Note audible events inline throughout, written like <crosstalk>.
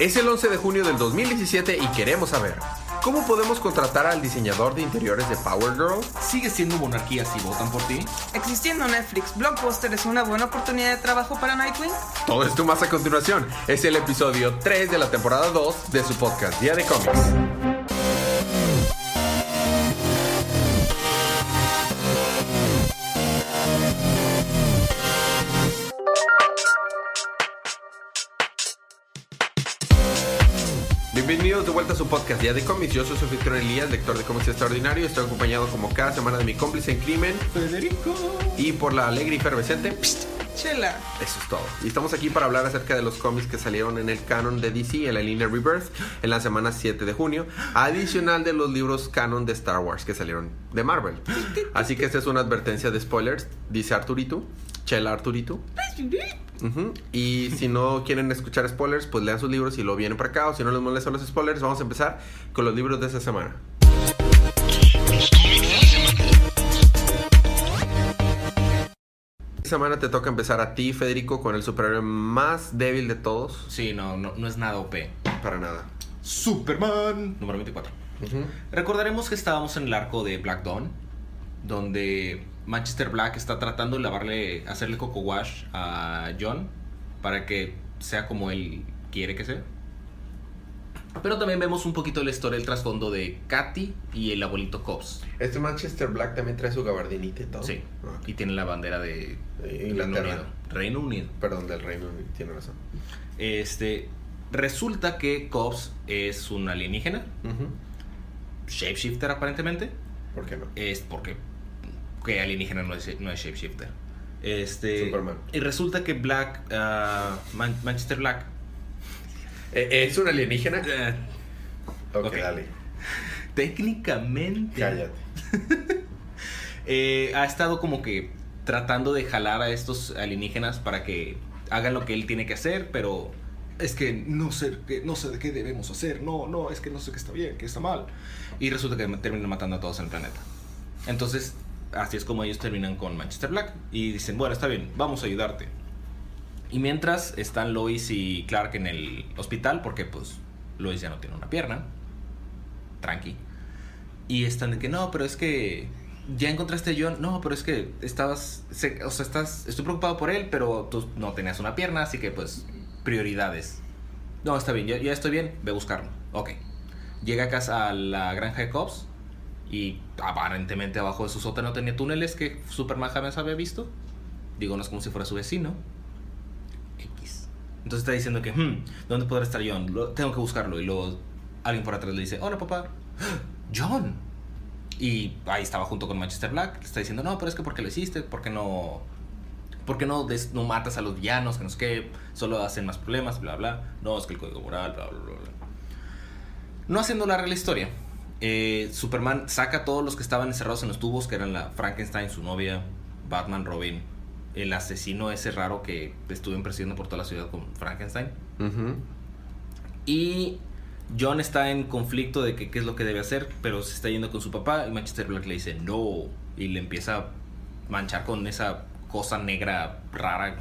Es el 11 de junio del 2017 y queremos saber, ¿cómo podemos contratar al diseñador de interiores de Power Girl? ¿Sigue siendo monarquía si votan por ti? Existiendo Netflix, Blockbuster es una buena oportunidad de trabajo para Nightwing. Todo esto más a continuación. Es el episodio 3 de la temporada 2 de su podcast Día de Cómics. Bienvenidos de vuelta a su podcast Día de Cómics. Yo soy su anfitrión Elías, lector de cómics extraordinario. Estoy acompañado como cada semana de mi cómplice en crimen Federico. y por la alegre y efervescente. Psst, Chela. Eso es todo. Y estamos aquí para hablar acerca de los cómics que salieron en el canon de DC, en la línea Rebirth, en la semana 7 de junio, adicional de los libros canon de Star Wars que salieron de Marvel. Así que esta es una advertencia de spoilers, dice Arturito, Chela Arturito. Y si no quieren escuchar spoilers, pues lean sus libros y lo vienen para acá. O si no les molestan los spoilers, vamos a empezar con los libros de esta semana. Esta semana te toca empezar a ti, Federico, con el superhéroe más débil de todos. Sí, no, no, no es nada OP. Para nada. Superman. Número 24. Ujú. Recordaremos que estábamos en el arco de Black Dawn, donde Manchester Black está tratando de lavarle, hacerle coco wash a John para que sea como él quiere que sea. Pero también vemos un poquito la historia, el trasfondo de Katy y el abuelito Cobbs. Este Manchester Black también trae su gabardinita y todo. Sí. Ah, Y tiene la bandera de Eh, Reino Inglaterra. Unido. Reino Unido. Perdón, del Reino Unido. Tiene razón. Este, resulta que Cobbs es un alienígena, Ujú. shapeshifter aparentemente. ¿Por qué no? Es porque que alienígena no es, no es shapeshifter. Este, Superman. Y resulta que Black, ah, Man- Manchester Black, Eh, ¿Es un alienígena? eh, Ok, ok. dale. técnicamente Cállate. <laughs> eh, ha estado como que tratando de jalar a estos alienígenas para que hagan lo que él tiene que hacer, pero es que no sé, que no sé de qué debemos hacer, no, no, es que no sé qué está bien, qué está mal. Y resulta que terminan matando a todos en el planeta. Entonces, así es como ellos terminan con Manchester Black y dicen, bueno, está bien, vamos a ayudarte. Y mientras están Lois y Clark en el hospital, porque pues Lois ya no tiene una pierna, tranqui. Y están de que no, pero es que ya encontraste a John. No, pero es que estabas, o sea, estás, estoy preocupado por él, pero tú no tenías una pierna, así que pues prioridades. No, está bien, ya, ya estoy bien, ve a buscarlo. Ok. Llega a casa a la granja de Cops y aparentemente abajo de su sótano tenía túneles que Superman jamás había visto. Digo, no es como si fuera su vecino. X. Entonces está diciendo que, hmm, ¿dónde podrá estar John? Lo- tengo que buscarlo. Y luego alguien por atrás le dice, hola papá. <gasps> John. Y ahí estaba junto con Manchester Black. Le está diciendo, no, pero es que ¿por qué lo hiciste? ¿Por qué no, por qué no, des- no matas a los villanos? Que no sé qué, solo hacen más problemas, bla, bla. No, es que el código moral, bla, bla, bla. bla. No haciendo la historia, eh, Superman saca a todos los que estaban encerrados en los tubos, que eran la Frankenstein, su novia, Batman, Robin, el asesino ese raro que estuvo persiguiendo por toda la ciudad con Frankenstein. Y John está en conflicto de que qué es lo que debe hacer, pero se está yendo con su papá y Manchester Black le dice no y le empieza a manchar con esa cosa negra rara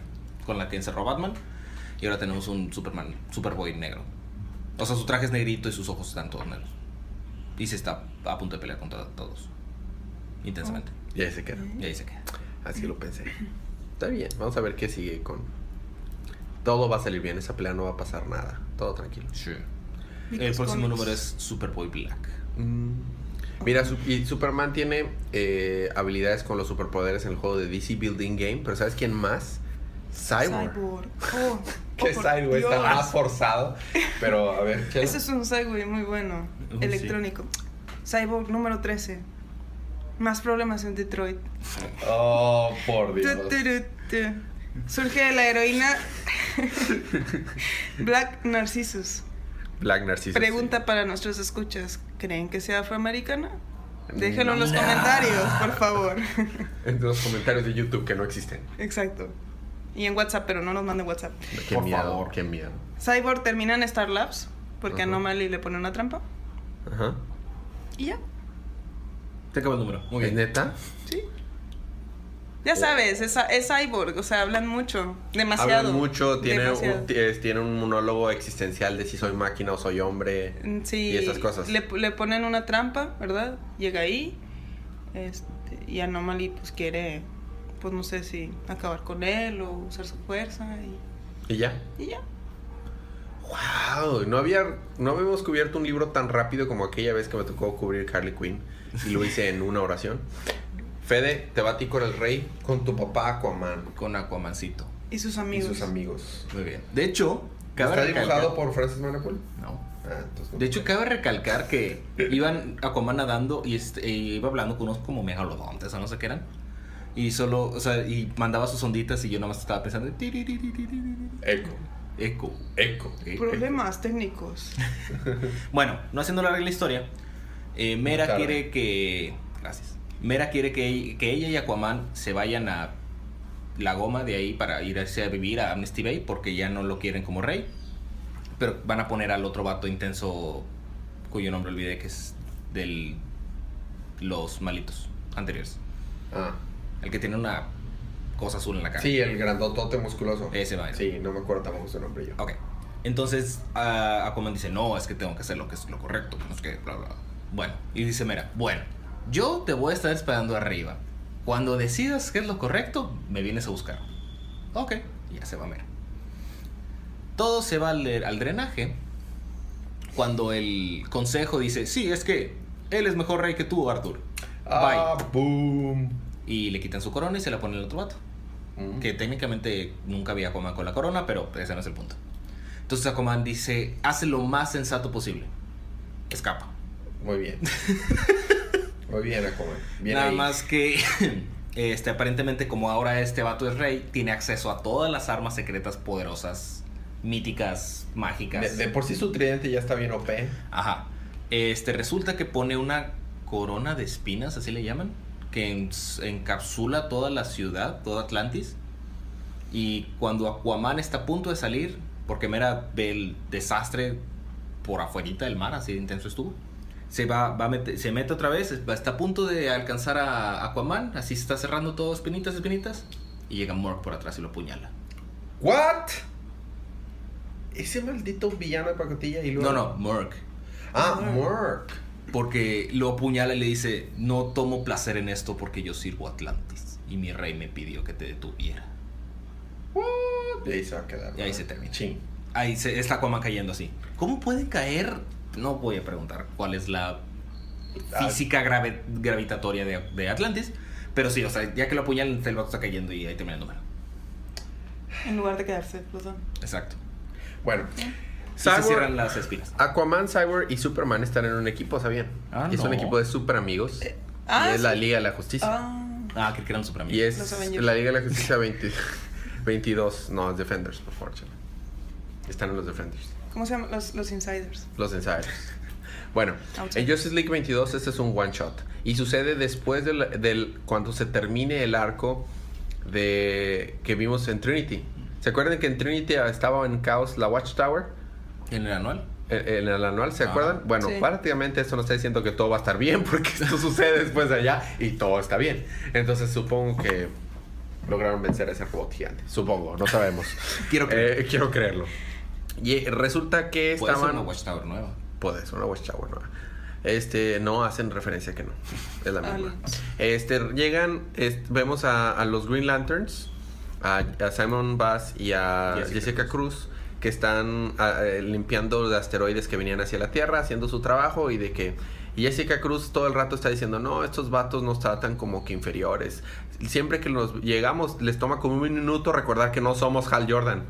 con la que encerró Batman. Y ahora tenemos un Superman, Superboy negro. O sea, su traje es negrito y sus ojos están todos negros. Y se está a punto de pelear contra todos. Intensamente. Y ahí se queda. Y ahí se queda. Así lo pensé. Está bien. Vamos a ver qué sigue con. Todo va a salir bien. Esa pelea no va a pasar nada. Todo tranquilo. El Micos próximo número es Superboy Black. Mm. Mira, su- y Superman tiene eh, habilidades con los superpoderes en el juego de DC Building Game, pero ¿sabes quién más? Cyborg. Cyborg. <laughs> Oh, Que oh, Cyborg está más forzado. Pero a ver. <laughs> Ese es un Segway muy bueno. Uh, sí. electrónico. Cyborg número 13. Más problemas en Detroit. Oh, por Dios. Tu, tu, tu. Surge de la heroína <laughs> Black Narcissus. Black Narcissus. Pregunta para nuestros escuchas. ¿Creen que sea afroamericana? Déjenlo en los comentarios, por favor. <laughs> En los comentarios de YouTube que no existen. Exacto. Y en WhatsApp, pero no nos manden WhatsApp. Qué Por miedo, favor. qué miedo. Cyborg termina en Star Labs porque. Anomaly le pone una trampa. Ajá. Y ya. Se acaba el número. Muy ¿Es bien. neta? Sí. Ya sabes, es, es cyborg, o sea, hablan mucho, demasiado. Hablan mucho, tiene demasiado. un, tiene un monólogo existencial de si soy máquina o soy hombre. Mm, Sí, y esas cosas. Le, le ponen una trampa, ¿verdad? Llega ahí. Este, y Anomaly pues quiere, pues no sé si acabar con él o usar su fuerza y, Y ya. y ya. Wow, no había, no habíamos cubierto un libro tan rápido como aquella vez que me tocó cubrir Harley Quinn y lo hice en una oración. Fede, te va a ti con el rey, con tu papá Aquaman Con Aquamancito. Y sus y amigos. sus amigos. Muy bien. De hecho, cabe ¿Está recalcar- dibujado por Francis Manapul? No. Ah, entonces no. De hecho, cabe recalcar que iban Aquaman nadando y este, e iba hablando con unos como megalodontes o no sé qué eran. Y solo, o sea, y mandaba sus onditas y yo nada más estaba pensando. Eco, Eco. eco. Problemas técnicos. <laughs> Bueno, no haciendo larga la historia, eh, Mera quiere que. Gracias. Mera quiere que, que ella y Aquaman se vayan a la goma de ahí para irse a vivir a Amnesty Bay porque ya no lo quieren como rey. Pero van a poner al otro vato intenso cuyo nombre olvidé que es del. Los malitos anteriores. Ah, El que tiene una cosa azul en la cara. sí, el grandotote musculoso. Ese va. Sí, no me acuerdo tampoco su nombre yo. Ok. Entonces ah, Aquaman dice, no, es que tengo que hacer lo que es lo correcto, que no es que, bla, bla. bla". Bueno, y dice, mira, bueno, yo te voy a estar esperando arriba. Cuando decidas qué es lo correcto, me vienes a buscar. Ok, ya se va Mera. Todo se va al, al drenaje cuando el consejo dice, sí, es que él es mejor rey que tú, Arthur. Ah, boom. Y le quitan su corona y se la pone el otro vato. Mm. Que técnicamente nunca había Aquaman con la corona, pero ese no es el punto. Entonces Aquaman dice, hace lo más sensato posible. Escapa. Muy bien. <laughs> Muy bien, Aquaman. Bien Nada ahí. más que, <laughs> este, aparentemente como ahora este vato es rey, tiene acceso a todas las armas secretas poderosas, míticas, mágicas. De, de por sí su tridente ya está bien OP. Ajá. Este, resulta que pone una corona de espinas, así le llaman, que encapsula toda la ciudad, toda Atlantis. Y cuando Aquaman está a punto de salir, porque Mera ve el desastre por afuerita del mar, así de intenso estuvo, se va, va a mete- se mete otra vez, está a punto de alcanzar a Aquaman, así se está cerrando todo, espinitas, espinitas, y llega Mork por atrás y lo apuñala. ¿What? Ese maldito villano de pacotilla y luego. No, no, Mork. Ah, Mark. Porque lo apuñala y le dice, no tomo placer en esto porque yo sirvo a Atlantis. Y mi rey me pidió que te detuviera. What? Y ahí se va a quedar. Y ahí ¿no? se termina. Ching. Ahí se, está Aquaman cayendo así. ¿Cómo puede caer? No voy a preguntar cuál es la Ah. física grave- gravitatoria de, de Atlantis. Pero sí, o sea, ya que lo apuñalan, el vato está cayendo y ahí termina el número. En lugar de quedarse los dos. Exacto. Bueno. Y se Cyborg- cierran las espinas. Aquaman, Cyborg y Superman están en un equipo, ¿sabían? Ah, Y es un equipo de super amigos. ah, y es la. Liga de la Justicia. Ah, Ah, que eran super y amigos. Los es la Liga de la Justicia 20 22. <laughs> No, es Defenders, por favor. Están en los Defenders. ¿Cómo se llaman? Los, los insiders. Los Insiders. Bueno, en Justice League 22 este es un one shot. Y sucede después del, del- cuando se termine el arco de que vimos en Trinity. ¿Se acuerdan que en Trinity estaba en caos la Watchtower? ¿En el anual? En, el anual, ¿se Ah. acuerdan? Bueno, Sí. prácticamente esto nos está diciendo que todo va a estar bien <laughs> porque esto sucede después de allá y todo está bien. Entonces supongo que lograron vencer a ese robot gigante. Supongo, no sabemos. <laughs> Quiero creer. Eh, quiero creerlo. Y resulta que Puede ser estaban... una Watchtower nueva. Puede ser una Watchtower nueva. Este, no hacen referencia que no. <laughs> Es la misma. Este, llegan, vemos a, a los Green Lanterns, a, a Simon Bass y a Jessica Jessica, Cruz, que están eh, limpiando los asteroides que venían hacia la Tierra, haciendo su trabajo y de que y Jessica Cruz todo el rato está diciendo, no, estos vatos nos tratan como que inferiores. Siempre que nos llegamos, les toma como un minuto recordar que no somos Hal Jordan.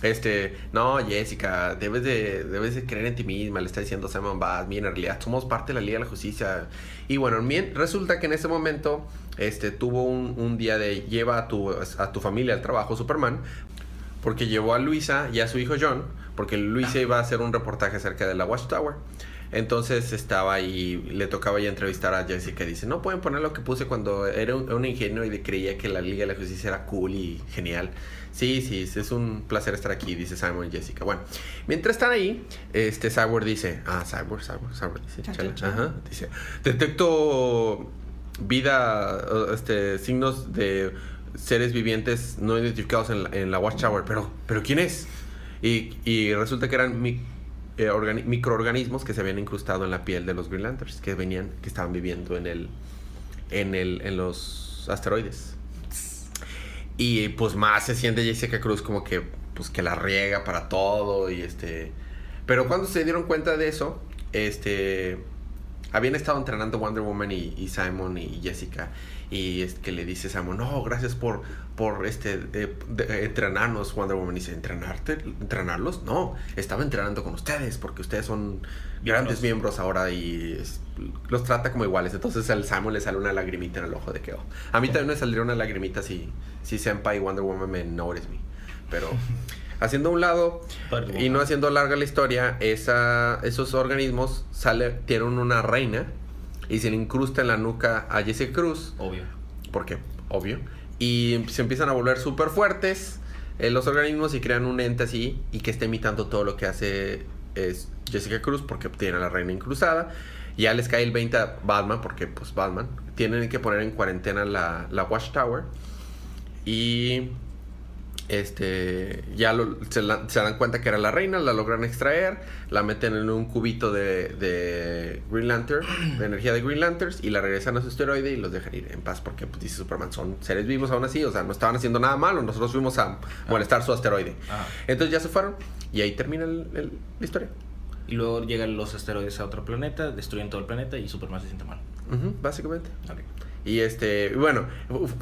Este, no, Jessica, debes de, debes de creer en ti misma, le está diciendo Simon Bass, mira, en realidad somos parte de la Liga de la Justicia. Y bueno, resulta que en ese momento, este, tuvo un, un día de lleva a tu, a tu familia al trabajo, Superman, porque llevó a Luisa y a su hijo John, porque Luisa iba a hacer un reportaje acerca de la Watchtower. Entonces estaba ahí, le tocaba ya entrevistar a Jessica dice, no pueden poner lo que puse cuando era un, un ingenuo y creía que la Liga de la Justicia era cool y genial. Sí, sí, es un placer estar aquí, dice Simon y Jessica. Bueno, mientras están ahí, este Cyborg dice, ah, Cyborg, Cyborg, Cyborg, dice, chala, chan. ajá, dice, detecto vida, este, signos de seres vivientes no identificados en la, en la Watchtower. Pero, pero ¿quién es? Y, y resulta que eran eh, organi- microorganismos que se habían incrustado en la piel de los Green Lanterns, que venían, que estaban viviendo en el, en el, en los asteroides. Y pues más se siente Jessica Cruz como que, pues que la riega para todo y este... Pero cuando se dieron cuenta de eso, este... Habían estado entrenando Wonder Woman y, y Simon y Jessica. Y es que le dice Simon, no, gracias por, por este, eh, de- entrenarnos. Wonder Woman dice, ¿entrenarte? ¿Entrenarlos? No, estaba entrenando con ustedes porque ustedes son grandes miembros ahora y es- los trata como iguales. Entonces al Simon le sale una lagrimita en el ojo de que, oh. A mí también me saldría una lagrimita si, si Senpai y Wonder Woman me notice me. Pero <laughs> haciendo un lado y no haciendo larga la historia, esa, esos organismos sale, tienen una reina y se le incrusta en la nuca a Jessica Cruz. Obvio. porque obvio. Y se empiezan a volver súper fuertes eh, los organismos y crean un ente así y que está imitando todo lo que hace es Jessica Cruz porque tiene a la reina incrustada. Ya les cae el 20 a Batman porque pues Batman. Tienen que poner en cuarentena la, la Watchtower. Y este ya lo- se, la- se dan cuenta que era la reina, la logran extraer, la meten en un cubito de, de Green Lantern, de energía de Green Lanterns, y la regresan a su asteroide y los dejan ir en paz porque pues, dice Superman, son seres vivos aún así, o sea, no estaban haciendo nada malo, nosotros fuimos a molestar su asteroide. Ajá. Entonces ya se fueron y ahí termina el- el- la historia. Y luego llegan los asteroides a otro planeta, destruyen todo el planeta y Superman se siente mal. Básicamente. Y este, bueno,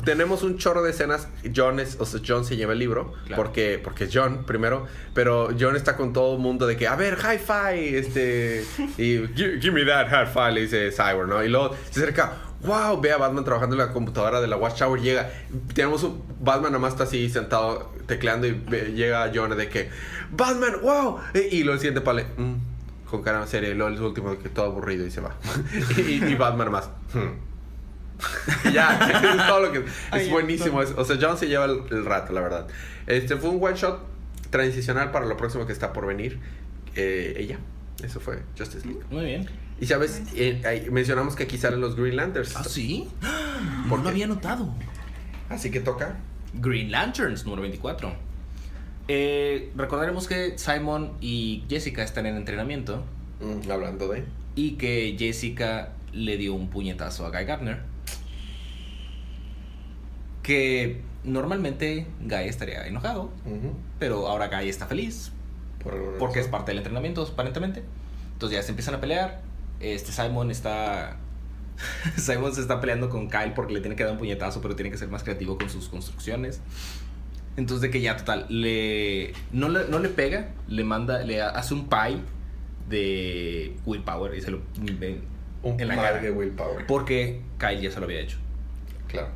tenemos un chorro de escenas. John es, o sea, John se lleva el libro Claro. porque, porque es John primero, pero John está con todo el mundo de que, a ver, high five, este, <laughs> y give, give me that high five, le dice Cyber, ¿no? Y luego se acerca, wow, ve a Batman trabajando en la computadora de la Watchtower, llega, tenemos un, Batman nomás está así sentado tecleando y ve- llega John de que, Batman, wow, y, y lo siente Pale, "Mm", con cara seria, y luego el último que todo aburrido y se va. <laughs> y, y Batman más, "Hmm". Y ya, <laughs> <laughs> es todo lo que. Es buenísimo. es- o sea, John se lleva el, el rato, la verdad. Este fue un one shot transicional para lo próximo que está por venir. Eh, ella. Eso fue Justice League. Muy bien. Y sabes, Eh, mencionamos que aquí salen los Green Lanterns. ¿Ah, sí? ¿Por No lo había notado. Así que toca. Green Lanterns, número 24. Eh, recordaremos que Simon y Jessica están en entrenamiento Mm, hablando de. y que Jessica le dio un puñetazo a Guy Gardner. Que normalmente Guy estaría enojado, pero ahora Guy está feliz Por porque es parte del entrenamiento, aparentemente. Entonces ya se empiezan a pelear. Este Simon está. <laughs> Simon se está peleando con Kyle porque le tiene que dar un puñetazo, pero tiene que ser más creativo con sus construcciones. Entonces de que ya total, le no le, no le pega, le manda, le hace un pie de willpower y se lo en, Un en la cara. de willpower. Porque Kyle ya se lo había hecho. Claro.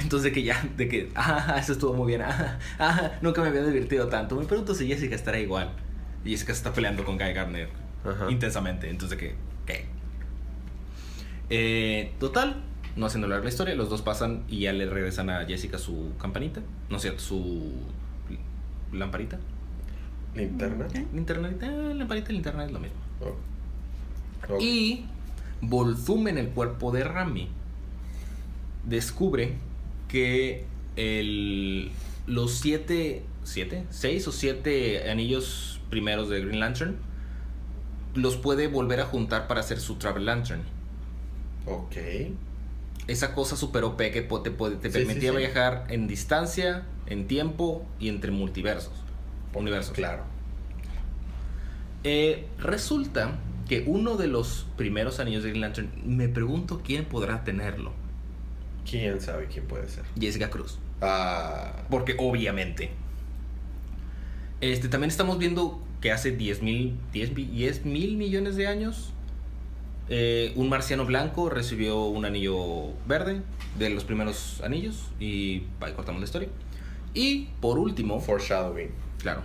Entonces de que ya, de que, <laughs> ah, eso estuvo muy bien, ah, ah, nunca me había divertido tanto. Me pregunto si Jessica estará igual. Y Jessica se está peleando con Guy Gardner Ajá. intensamente. Entonces de que, ¿qué? Eh, total, no haciendo larga la historia, los dos pasan y ya le regresan a Jessica su campanita. No es cierto, su lamparita. Linterna. Eh, lamparita y linterna es lo mismo. Oh. Y Volzume en el cuerpo de Rami descubre que el, los siete, siete, seis o siete anillos primeros de Green Lantern los puede volver a juntar para hacer su Travel Lantern. Ok. Esa cosa super OP que te, puede- te permitía sí, sí. viajar en distancia, en tiempo y entre multiversos. Universos. Claro. Eh, resulta que uno de los primeros anillos de Green Lantern, me pregunto quién podrá tenerlo. ¿Quién sabe quién puede ser? Jessica Cruz. Ah. Porque obviamente. Este, también estamos viendo que hace 10 mil 10, mi- 10 mil millones de años eh, un marciano blanco recibió un anillo verde de los primeros anillos y ahí cortamos la historia. Y por último, Foreshadowing. Claro.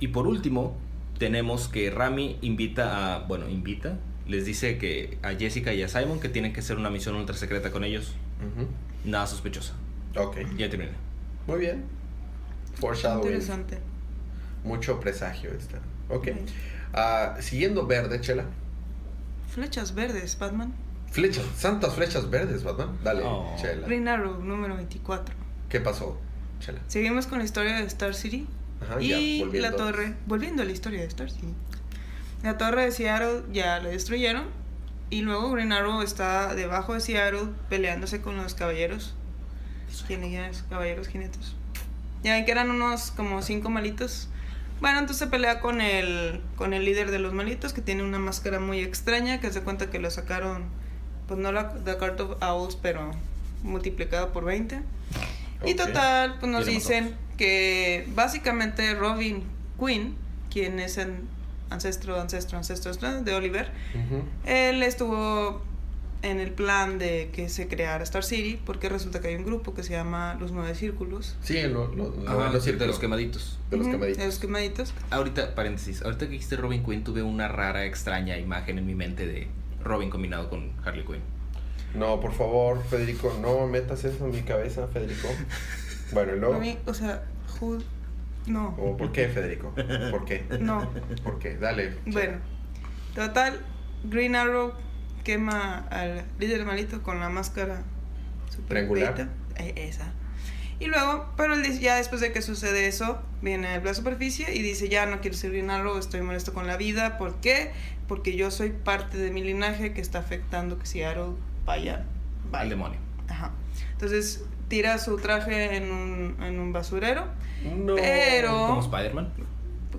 Y por último, tenemos que Rami invita a. Bueno, invita. Les dice que a Jessica y a Simon que tienen que hacer una misión ultra secreta con ellos. Nada sospechosa. Ok. Ya terminé. Muy bien. Foreshadowing. Interesante. Mucho presagio esta. Ok. Ah, siguiendo verde, Chela. Flechas verdes, Batman. Flechas, santas flechas verdes, Batman. Dale, Oh. Chela. Green Arrow número 24. ¿Qué pasó, Chela? Seguimos con la historia de Star City. Ajá, y ya, la torre, volviendo a la historia de Star City. La torre de Seattle ya la destruyeron. Y luego Green Arrow está debajo de Seattle peleándose con los caballeros. ¿Quiénes? Caballeros jinetes. Ya ven que eran unos como cinco malitos. Bueno, entonces se pelea con el, con el líder de los malitos que tiene una máscara muy extraña que se cuenta que lo sacaron, pues no la The Cart of Owls, pero multiplicada por 20. Y total, pues nos dicen que básicamente Robin Quinn, quien es el ancestro, ancestro, ancestro de Oliver, él estuvo en el plan de que se creara Star City porque resulta que hay un grupo que se llama Los Nueve Círculos. Sí, lo, lo, lo- Ah, los de círculos. los quemaditos. De los quemaditos. De los quemaditos. Ahorita, paréntesis, ahorita que dijiste Robin Quinn, tuve una rara, extraña imagen en mi mente de Robin combinado con Harley Quinn. No, por favor, Federico, no metas eso en mi cabeza, Federico. <laughs> Bueno, y luego. A mí, o sea, who- no, ¿O ¿Por qué, Federico? ¿Por qué? no. ¿Por qué? Dale. Bueno, total, Green Arrow quema al líder malito con la máscara super Triangular. Eh, esa. Y luego, pero él dice, ya después de que sucede eso, viene a la superficie y dice, ya no quiero ser Green Arrow, estoy molesto con la vida. ¿Por qué? Porque yo soy parte de mi linaje que está afectando que si Arrow vaya, vaya. Al demonio. Ajá. Entonces tira su traje en un, en un basurero No. Pero- Como Spider-Man.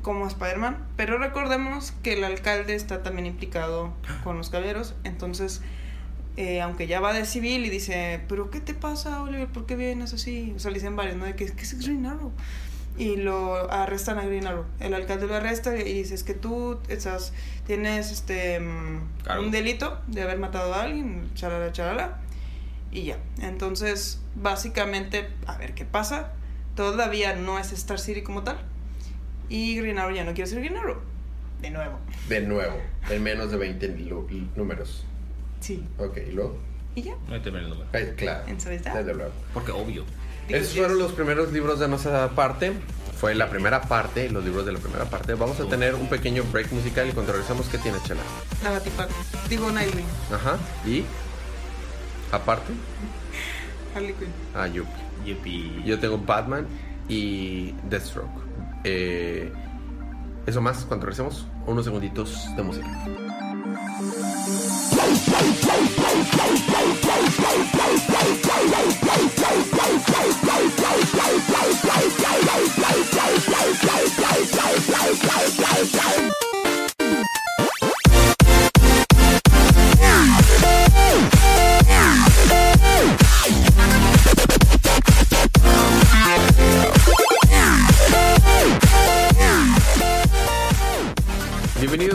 como Spider-Man, pero recordemos que el alcalde está también implicado con los caballeros, entonces, eh, aunque ya va de civil y dice, pero ¿qué te pasa, Oliver? ¿Por qué vienes así? O sea, le dicen varios, ¿no? De que, que es Green Arrow. Y lo arrestan a Green Arrow. El alcalde lo arresta y dice, es que tú estás, tienes este mm, un delito de haber matado a alguien, charala, charala. Y ya. Entonces, básicamente, a ver qué pasa. Todavía no es Star City como tal. Y Green Arrow ya no quiere ser Green Arrow. De nuevo. De nuevo, en menos de 20 lu- números. Sí. Ok, ¿y luego? Y ya. No el número. Ay, claro. And so is that. Desde luego. Porque obvio. Digo, Esos yes. fueron los primeros libros de nuestra parte. Fue la primera parte, los libros de la primera parte. Vamos a tener un pequeño break musical y cuando regresemos, ¿qué tiene, Chela? La Batipat. Digo Nightwing. Ajá. Y aparte, Harley Quinn. ah, Yuppie. Yo tengo Batman y Deathstroke. Eh, eso más, cuando regresemos, unos segunditos de música.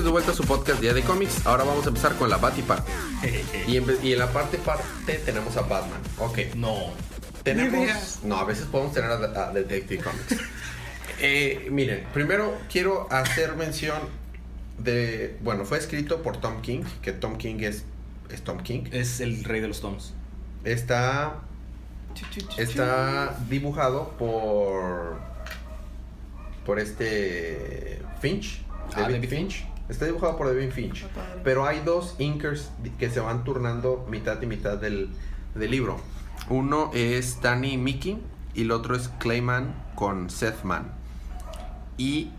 De vuelta a su podcast Día de Cómics. Ahora vamos a empezar con la Bat y parte. Y en, y en la parte parte tenemos a Batman. Ok. No. ¿De Tenemos. No, a veces podemos tener a, a Detective Comics. <laughs> Eh, miren, primero quiero hacer mención de. Bueno, fue escrito por Tom King, que Tom King es, es Tom King. Es el rey de los toms. Está, está dibujado por. Por este. Finch. Ah, David David Finch. Está dibujado por David Finch. Pero hay dos inkers que se van turnando mitad y mitad del, del libro. Uno es Danny Mickey y el otro es Clayman con Seth Mann. Y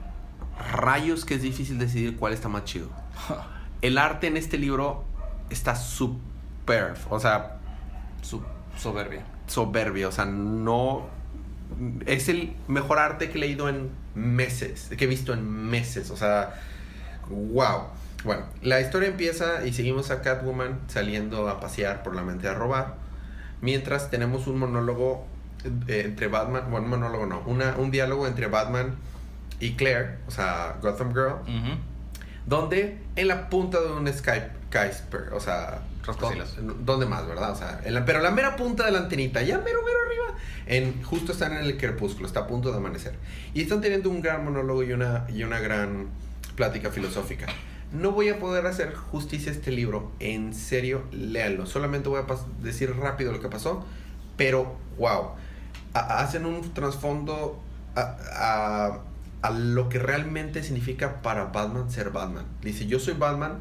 rayos que es difícil decidir cuál está más chido. <laughs> El arte en este libro está super, o sea, Su soberbia. soberbio, o sea, no es el mejor arte que he leído en meses, que he visto en meses, o sea, wow. Bueno, la historia empieza y seguimos a Catwoman saliendo a pasear por la mente a robar, mientras tenemos un monólogo eh, entre Batman, bueno, un monólogo no, una, un diálogo entre Batman y Claire, o sea, Gotham Girl, donde en la punta de un Skype, o sea, Rascacielos. ¿dó- ¿dónde más, verdad? O sea, en la- pero la mera punta de la antenita, ya mero, mero arriba, en, justo están en el crepúsculo, está a punto de amanecer. Y están teniendo un gran monólogo y una, y una gran plática filosófica. No voy a poder hacer justicia a este libro, en serio, léanlo. Solamente voy a decir rápido lo que pasó, pero wow, Ha- hacen un trasfondo a, a- a lo que realmente significa para Batman ser Batman. Dice, yo soy Batman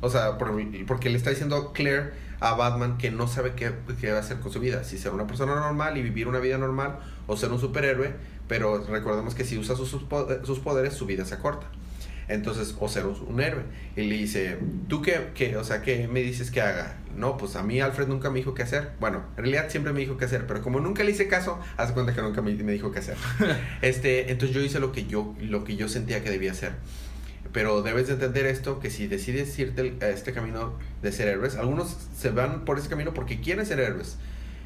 O sea, por- porque le está diciendo Claire a Batman que no sabe qué, qué va a hacer con su vida. Si ser una persona normal y vivir una vida normal o ser un superhéroe. Pero recordemos que si usa sus, sus po- sus poderes, su vida se acorta. Entonces, o ser un, un héroe. Y le dice, ¿tú qué, qué? O sea, ¿qué me dices que haga? No, pues a mí Alfred nunca me dijo qué hacer. Bueno, en realidad siempre me dijo qué hacer, pero como nunca le hice caso, hace cuenta que nunca me, me dijo qué hacer. <laughs> este, entonces yo hice lo que yo, lo que yo sentía que debía hacer. Pero debes de entender esto, que si decides irte el- a este camino de ser héroes, algunos se van por ese camino porque quieren ser héroes.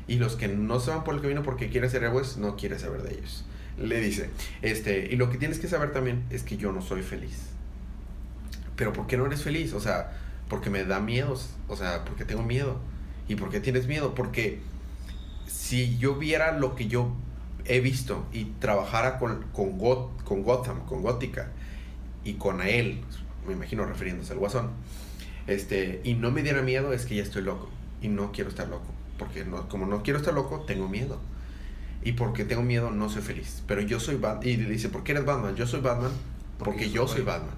Y los que no se van por el camino porque quieren ser héroes, no quieres saber de ellos. Le dice, este, y lo que tienes que saber también es que yo no soy feliz. Pero ¿por qué no eres feliz? O sea, porque me da miedos. O sea, porque tengo miedo. ¿Y por qué tienes miedo? Porque si yo viera lo que yo he visto y trabajara con, con, Got- con Gotham, con Gótica y con él, me imagino refiriéndose al guasón, este, y no me diera miedo, es que ya estoy loco. Y no quiero estar loco. Porque no, como no quiero estar loco, tengo miedo. Y porque tengo miedo, no soy feliz. Pero yo soy Batman. Y dice, ¿por qué eres Batman? Yo soy Batman porque, yo soy Batman.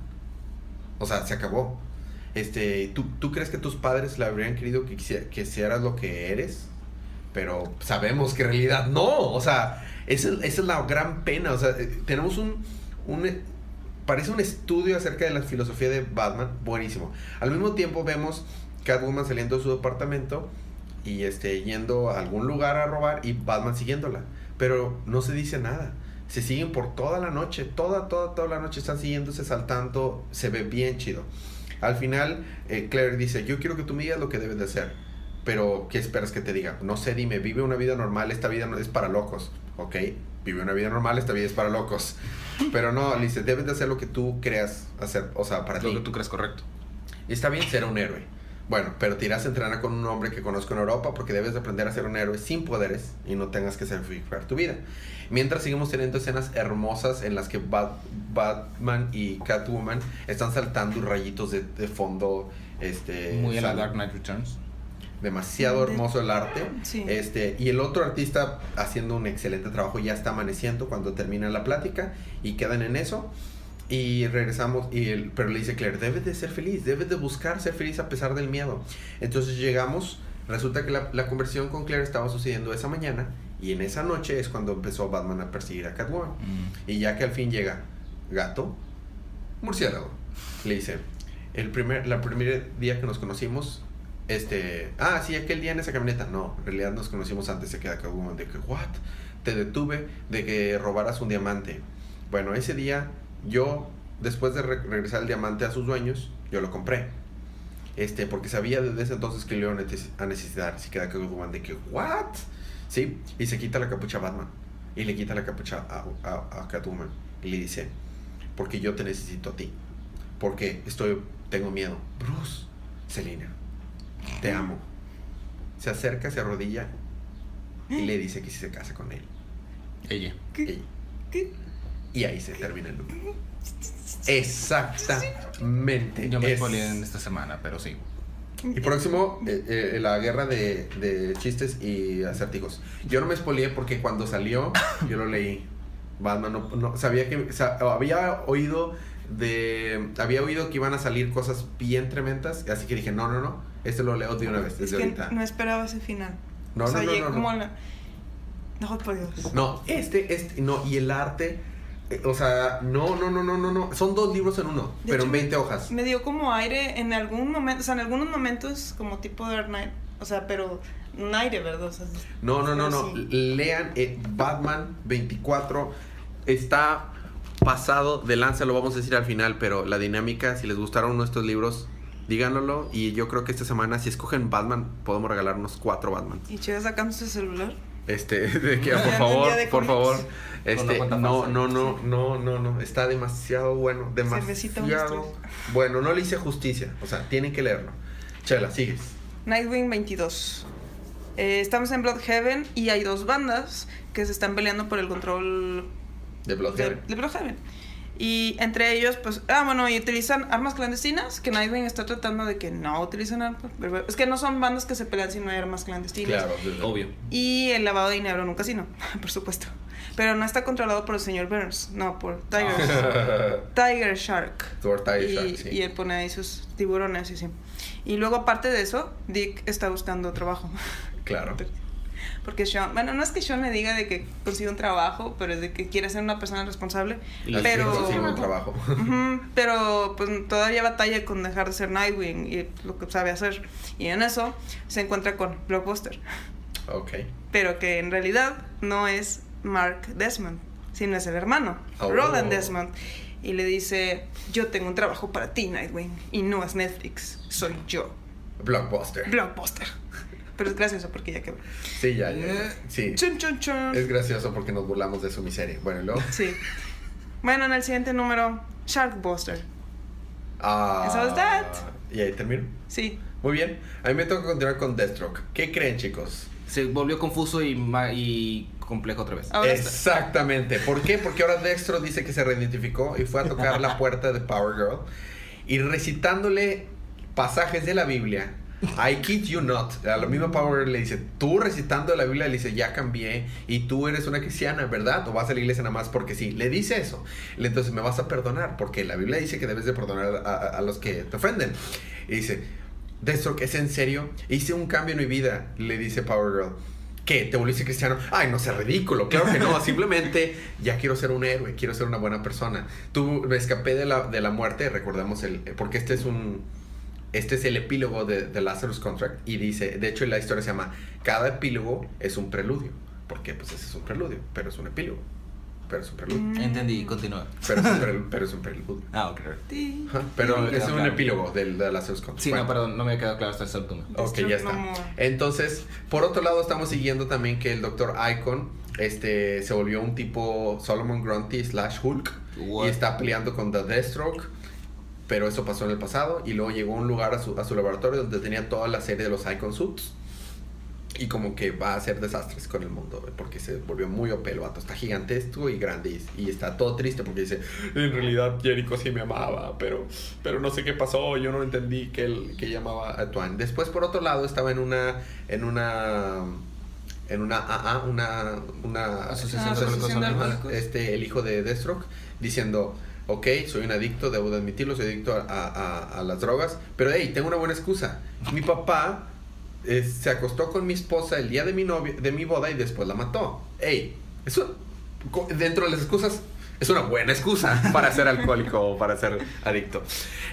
O sea, se acabó. Este, ¿tú, ¿Tú crees que tus padres le habrían querido que, que seas lo que eres? Pero sabemos que en realidad no. O sea, esa, es- esa es la gran pena. O sea, eh, tenemos un, un... Parece un estudio acerca de la filosofía de Batman buenísimo. Al mismo tiempo vemos Catwoman saliendo de su departamento y este, yendo a algún lugar a robar y Batman siguiéndola. Pero no se dice nada. Se siguen por toda la noche, toda, toda, toda la noche están siguiéndose, saltando, se ve bien chido. Al final, eh, Claire dice, yo quiero que tú me digas lo que debes de hacer. Pero, ¿qué esperas que te diga? No sé, dime, vive una vida normal, esta vida no es para locos. Ok, vive una vida normal, esta vida es para locos. Pero no, le dice, debes de hacer lo que tú creas hacer, o sea, para Lo ti. que tú crees correcto. Está bien ser un héroe. Bueno, pero te irás a entrenar con un hombre que conozco en Europa porque debes de aprender a ser un héroe sin poderes y no tengas que sacrificar tu vida. Mientras seguimos teniendo escenas hermosas en las que Bat- Batman y Catwoman están saltando rayitos de, de fondo. Este, Muy a la. Dark Knight Returns. Demasiado De- hermoso el arte. Sí. Este, y el otro artista haciendo un excelente trabajo ya está amaneciendo cuando termina la plática y quedan en eso. Y regresamos, y el- pero le dice Claire, debes de ser feliz, debes de buscar ser feliz a pesar del miedo. Entonces llegamos, resulta que la, la conversión con Claire estaba sucediendo esa mañana y en esa noche es cuando empezó Batman a perseguir a Catwoman. Mm. Y ya que al fin llega gato, murciélago, le dice, el primer, la primer día que nos conocimos, este, ah, sí, aquel día en esa camioneta, no, en realidad nos conocimos antes, se queda Catwoman, de que, what, te detuve de que robaras un diamante. Bueno, ese día yo, después de re- regresar el diamante a sus dueños, yo lo compré. Este, porque sabía desde ese entonces que le iban a neces- a necesitar. Se queda Catwoman de que, what? Sí, y se quita la capucha a Batman. Y le quita la capucha a, a, a Catwoman. Y le dice, porque yo te necesito a ti. Porque estoy, tengo miedo. Bruce, Selina, te amo. Se acerca, se arrodilla y le dice que si se casa con él. Ella. ¿Qué? Ella. ¿Qué? Y ahí se termina el look. Exactamente. Yo me Es- en esta semana, pero sí. Y próximo, eh, eh, la guerra de, de chistes y acertijos. Yo no me spoileé porque cuando salió, yo lo leí. Batman no, no- sabía que o sea, había oído de había oído que iban a salir cosas bien tremendas, así que dije, "No, no, no, este lo leo de una vez Es que ahorita." no esperaba ese final. No, o sea, no, no, llegué no, no. como a la... No, por Dios. No, este este no y el arte o sea, no, no, no, no, no, no, son dos libros en uno, De pero hecho, en 20 hojas. Me dio como aire en algún momento, o sea, en algunos momentos como tipo Dark Knight, o sea, pero un aire, ¿verdad? O sea, No, no, no, no. sí. Lean eh, Batman 24. Está pasado de lanza, lo vamos a decir al final, pero la dinámica, si les gustaron nuestros libros, díganoslo. Y yo creo que esta semana, si escogen Batman, podemos regalar unos cuatro Batman. Y Cheva sacando su celular. Este, <laughs> de que, por favor, por favor. Este, no, no, no, no, no, no. Está demasiado bueno. Demasiado bueno. No le hice justicia. O sea, tienen que leerlo. Chela, sigues. Nightwing 22. Eh, estamos en Bloodhaven y hay dos bandas que se están peleando por el control De de, Bloodhaven. de Bloodhaven. Y entre ellos, pues, ah, bueno, y utilizan armas clandestinas, que Nightwing está tratando de que no utilicen armas. Es que no son bandas que se pelean si no hay armas clandestinas. Claro, Obvio. Y el lavado de dinero en un casino, <laughs> por supuesto. Pero no está controlado por el señor Burns, no, por Tiger, <laughs> Tiger Shark. Por Tiger y, Shark, sí. y él pone ahí sus tiburones y sí. Y luego, aparte de eso, Dick está buscando trabajo. Claro. <laughs> Porque Sean, bueno, no es que Sean le diga de que consiga un trabajo, pero es de que quiere ser una persona responsable. Y pero, consigue un trabajo. Ujú, <laughs> pero pues todavía batalla con dejar de ser Nightwing y lo que sabe hacer. Y en eso se encuentra con Blockbuster. ok. Pero que en realidad no es Mark Desmond, sino es el hermano, Oh. Roland Desmond. Y le dice, yo tengo un trabajo para ti, Nightwing. Y no es Netflix, soy yo, Blockbuster. Blockbuster. Pero es gracioso porque ya quebró. Sí, ya, ya. Sí. Chun, chun, chun. Es gracioso porque nos burlamos de su miseria. Bueno, luego. Sí. Bueno, en el siguiente número, Sharkbuster. Ah. And so is that. Y ahí termino. Sí. Muy bien. A mí me toca continuar con Deathstroke. ¿Qué creen, chicos? Se volvió confuso y, ma- y complejo otra vez. Ahora está. Exactamente. ¿Por qué? Porque ahora Dextro dice que se reidentificó y fue a tocar la <laughs> puerta de Power Girl y recitándole pasajes de la Biblia. I kid you not. A lo mismo Power Girl le dice, tú recitando la Biblia, le dice, ya cambié y tú eres una cristiana, ¿verdad? O vas a la iglesia nada más porque sí. Le dice eso. Entonces me vas a perdonar porque la Biblia dice que debes de perdonar a, a- a los que te ofenden. Y dice, Deathstroke, ¿es en serio? Hice un cambio en mi vida, le dice Power Girl. ¿Qué? ¿Te volviste cristiano? Ay, no sea ridículo. Claro que no. <laughs> Simplemente ya quiero ser un héroe, quiero ser una buena persona. Tú me escapé de la, de la muerte, recordemos el. Porque este es un. Este es el epílogo de, de Lazarus Contract. Y dice, de hecho, la historia se llama Cada epílogo es un preludio. Porque pues ese es un preludio, pero es un epílogo. Pero es un preludio. Mm. Entendí, continúa. Pero, es un <laughs> prel- pero es un preludio. Ah, ok. Pero es un claro. epílogo del de Lazarus Contract. Sí, Bueno. no, perdón, no me había quedado claro hasta ese último. Ok, ya está. Entonces, por otro lado, estamos siguiendo también que el Dr. Icon este, se volvió un tipo Solomon Grundy slash Hulk What? y está peleando con The Deathstroke. Pero eso pasó en el pasado y luego llegó a un lugar a su, a su laboratorio donde tenía toda la serie de los Icon Suits. Y como que va a hacer desastres con el mundo porque se volvió muy OP el vato. Está gigantesco y grande y, y está todo triste porque dice, en realidad Jericho sí me amaba, pero, pero no sé qué pasó, yo no entendí que él que llamaba a Twain. Después por otro lado estaba en una en una en una AA, una una Asociación de Ajá, Anónimos. este el hijo de Deathstroke diciendo Ok, soy un adicto, debo de admitirlo, soy adicto a, a- a las drogas, pero hey, tengo una buena excusa. Mi papá eh, se acostó con mi esposa el día de mi novio, de mi boda y después la mató. Hey, eso dentro de las excusas es una buena excusa <laughs> para ser alcohólico o para ser adicto.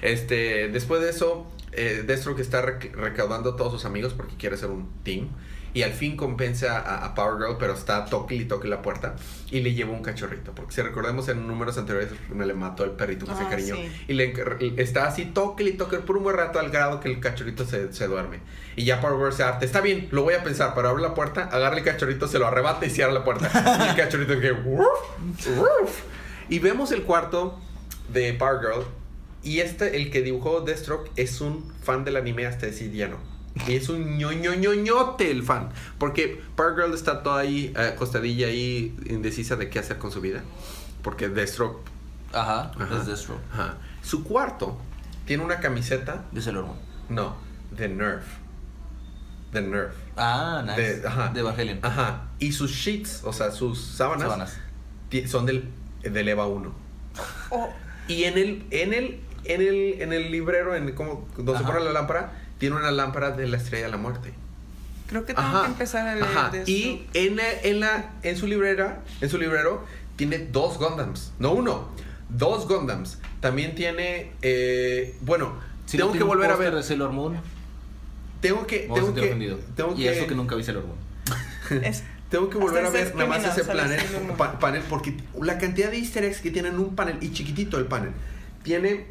Este, después de eso, eh, Deathstroke está rec- recaudando a todos sus amigos porque quiere ser un team. Y al fin compensa a, a Power Girl, pero está toque y toque la puerta. Y le lleva un cachorrito. Porque si recordemos en números anteriores, me le mató el perrito que se Ah, cariñó. sí. Y le está así toque y toque por un buen rato al grado que el cachorrito se, se duerme. Y ya Power Girl se harta. Está bien, lo voy a pensar. Pero abre la puerta, agarra el cachorrito, se lo arrebata y cierra la puerta. y el cachorrito que... "Woof, woof". Y vemos el cuarto de Power Girl. Y este, el que dibujó Deathstroke, es un fan del anime hasta decir ya no. Es un ñoñoñoñote el fan. Porque Power Girl está toda ahí, eh, acostadilla ahí, indecisa de qué hacer con su vida. Porque Deathstroke. Ajá, Ajá. es Destro. Ajá. Su cuarto tiene una camiseta. Dice el hormón. No, de Nerf. De Nerf. Ah, nice. De, ajá. De Evangelion. Ajá. Y sus sheets, o sea, sus sábanas, Sábanas. son del, del EVA 1. Oh, Y en el, en el, en el, en el librero, en como, donde se pone la lámpara, tiene una lámpara de la estrella de la muerte. creo que tengo que empezar a leer ajá. de Y en la, en la, en su librera, en su librero, tiene dos Gundams. No uno, dos Gundams. También tiene, eh, bueno, Si tengo no que volver a ver. de Sailor Moon, Tengo que, tengo que, ofendido. tengo y que, eso que nunca vi Sailor Moon. <laughs> Es- <laughs> tengo que volver a ver nada más ese panel, panel, porque la cantidad de easter eggs que tienen un panel, y chiquitito el panel, tiene,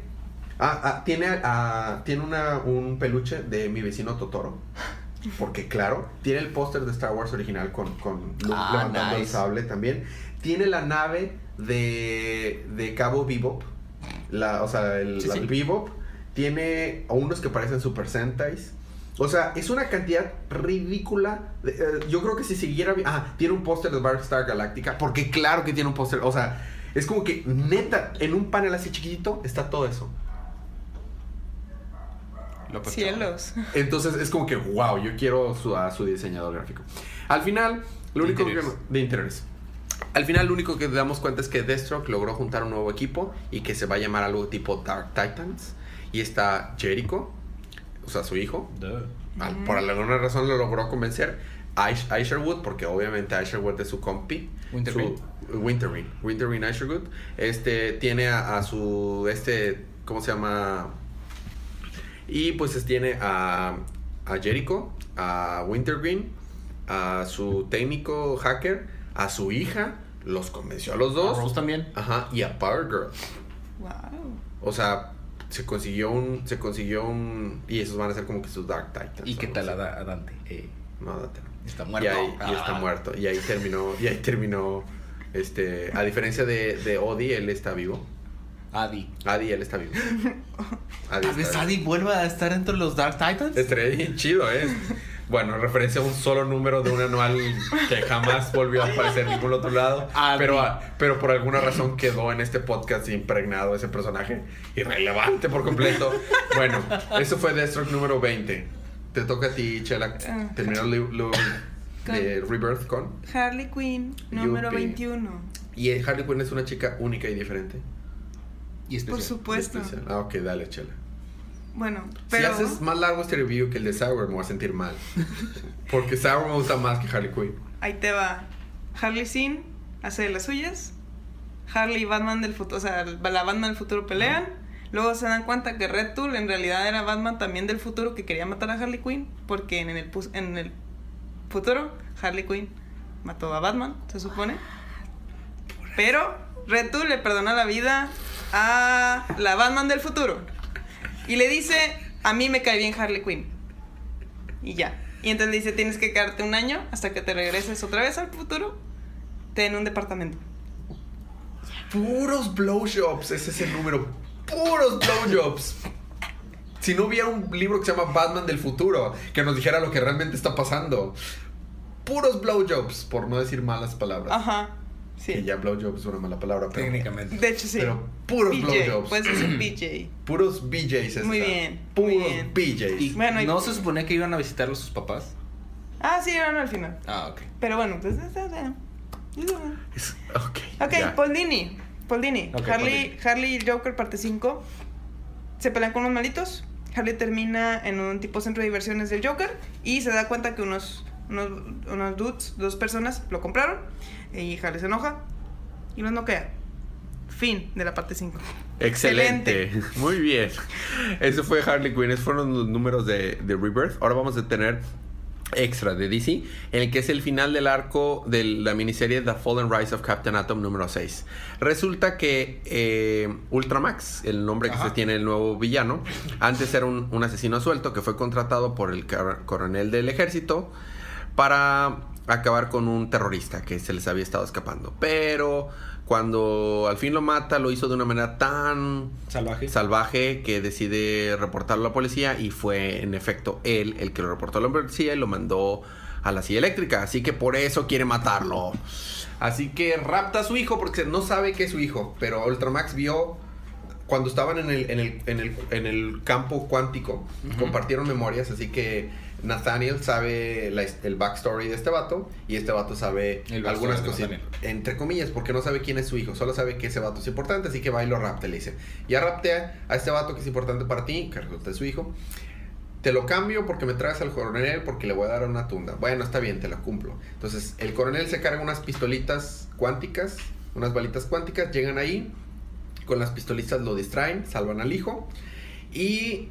ah, ah, tiene, ah, tiene una, un peluche de mi vecino Totoro, porque claro, tiene el póster de Star Wars original con, con Luke Ah, levantando el sable también, tiene la nave de, de Cabo Bebop, la, o sea, el, Sí, la- sí. el Bebop, tiene unos que parecen Super Sentais, o sea, es una cantidad ridícula. de- eh, yo creo que si siguiera. Ah, tiene un póster de Battlestar Galactica. Porque claro que tiene un póster. O sea, es como que neta, en un panel así chiquitito está todo eso. Cielos. Entonces es como que, wow, yo quiero su, a su diseñador gráfico. Al final, lo De único interiores. que. De interiores. Al final, lo único que damos cuenta es que Deathstroke logró juntar un nuevo equipo y que se va a llamar algo tipo Dark Titans. Y está Jericho, o sea, su hijo. Al- por alguna razón lo logró convencer. Ish- Isherwood, porque obviamente Isherwood es su compi. Wintergreen. Su, Wintergreen. Wintergreen Isherwood. Este tiene a, a su. Este. ¿Cómo se llama? Y pues es- tiene a, a Jericho, a Wintergreen, a su técnico hacker, a su hija. Los convenció a los Rose dos. también. Ajá. Y a Power Girl. Wow. O sea, se consiguió un. Se consiguió un. Y esos van a ser como que sus Dark Titans. ¿Y qué tal a. Da- a Dante? Eh, No, date, no. está Y muerto. ahí, y está Ah. muerto. Y ahí terminó. Y ahí terminó. Este. A diferencia de, de Odi, él está vivo. Adi. Adi, él está vivo. <laughs> Adi Tal vez está Adi vuelva a estar entre los Dark Titans. Estaría bien chido, ¿eh? <laughs> Bueno, referencia a un solo número de un anual que jamás volvió a aparecer en ningún otro lado. Adi. Pero, pero por alguna razón quedó en este podcast impregnado ese personaje. Irrelevante por completo. Bueno, eso fue Deathstroke número 20. Te toca a ti, Chela, terminar el libro de Rebirth con. Harley Quinn, número Yupi. 21. Y Harley Quinn es una chica única y diferente. Y especial. Por supuesto. Especial. Ah, ok, dale, Chela. Bueno, pero. Si haces más largo este review que el de Sour, me voy a sentir mal. <laughs> Porque Sour me gusta más que Harley Quinn. Ahí te va. Harley Sin hace de las suyas. Harley y Batman del futuro, o sea, la Batman del futuro pelean. Luego se dan cuenta que Red Tool en realidad era Batman también del futuro que quería matar a Harley Quinn. Porque en el, en el futuro, Harley Quinn mató a Batman, se supone. Pero Red Tool le perdona la vida a la Batman del futuro. Y le dice, a mí me cae bien Harley Quinn. Y ya. Y entonces le dice, tienes que quedarte un año hasta que te regreses otra vez al futuro. Ten un departamento. Puros blowjobs, ese es el número. Puros blowjobs. Si no hubiera un libro que se llama Batman del futuro, que nos dijera lo que realmente está pasando. Puros blowjobs, por no decir malas palabras. Ajá. Que Sí. ya blowjob es una mala palabra, pero. Técnicamente. De hecho, sí. Pero puros PJ. blowjobs. Puedes decir <clears throat> PJ. Puros BJs. Muy está. bien, Puros muy bien. BJs. ¿Y Bueno, y- no se suponía que iban a visitarlos sus papás? Ah, sí, eran al final. Ah, ok. Pero bueno, pues. Es- ok. Ok, ya. Paul Dini. Paul Dini. Ok, Harley, Harley y Joker, parte 5. Se pelean con unos malitos. Harley termina en un tipo centro de diversiones del Joker. Y se da cuenta que unos, unos, unos dudes, dos personas, lo compraron. Y Harley se enoja. Y los noquea. Fin de la parte 5. Excelente. Muy bien. Eso fue Harley Quinn. Esos fueron los números de, de Rebirth. Ahora vamos a tener extra de DC, en el que es el final del arco de la miniserie The Fallen Rise of Captain Atom número 6. Resulta que eh, Ultramax, el nombre que Ajá. se tiene el nuevo villano, antes era un, un asesino suelto que fue contratado por el coronel del ejército para acabar con un terrorista que se les había estado escapando. Pero cuando al fin lo mata, lo hizo de una manera tan Salvaje. salvaje que decide reportarlo a la policía y fue en efecto él el que lo reportó a la policía y lo mandó a la silla eléctrica. Así que por eso quiere matarlo. Así que rapta a su hijo porque no sabe que es su hijo. Pero Ultramax vio cuando estaban en el, en el, en el, en el campo cuántico, compartieron memorias. Así que Nathaniel sabe la- el backstory de este vato y este vato sabe algunas. Nathaniel. Entre comillas, porque no sabe quién es su hijo, solo sabe que ese vato es importante, así que va y lo rapta. Le dice: Ya raptea a este vato que es importante para ti, que resulta es su hijo. Te lo cambio porque me traes al coronel porque le voy a dar una tunda. Bueno, está bien, te la cumplo. Entonces, el coronel se carga unas pistolitas cuánticas, unas balitas cuánticas, llegan ahí, con las pistolitas lo distraen, salvan al hijo. Y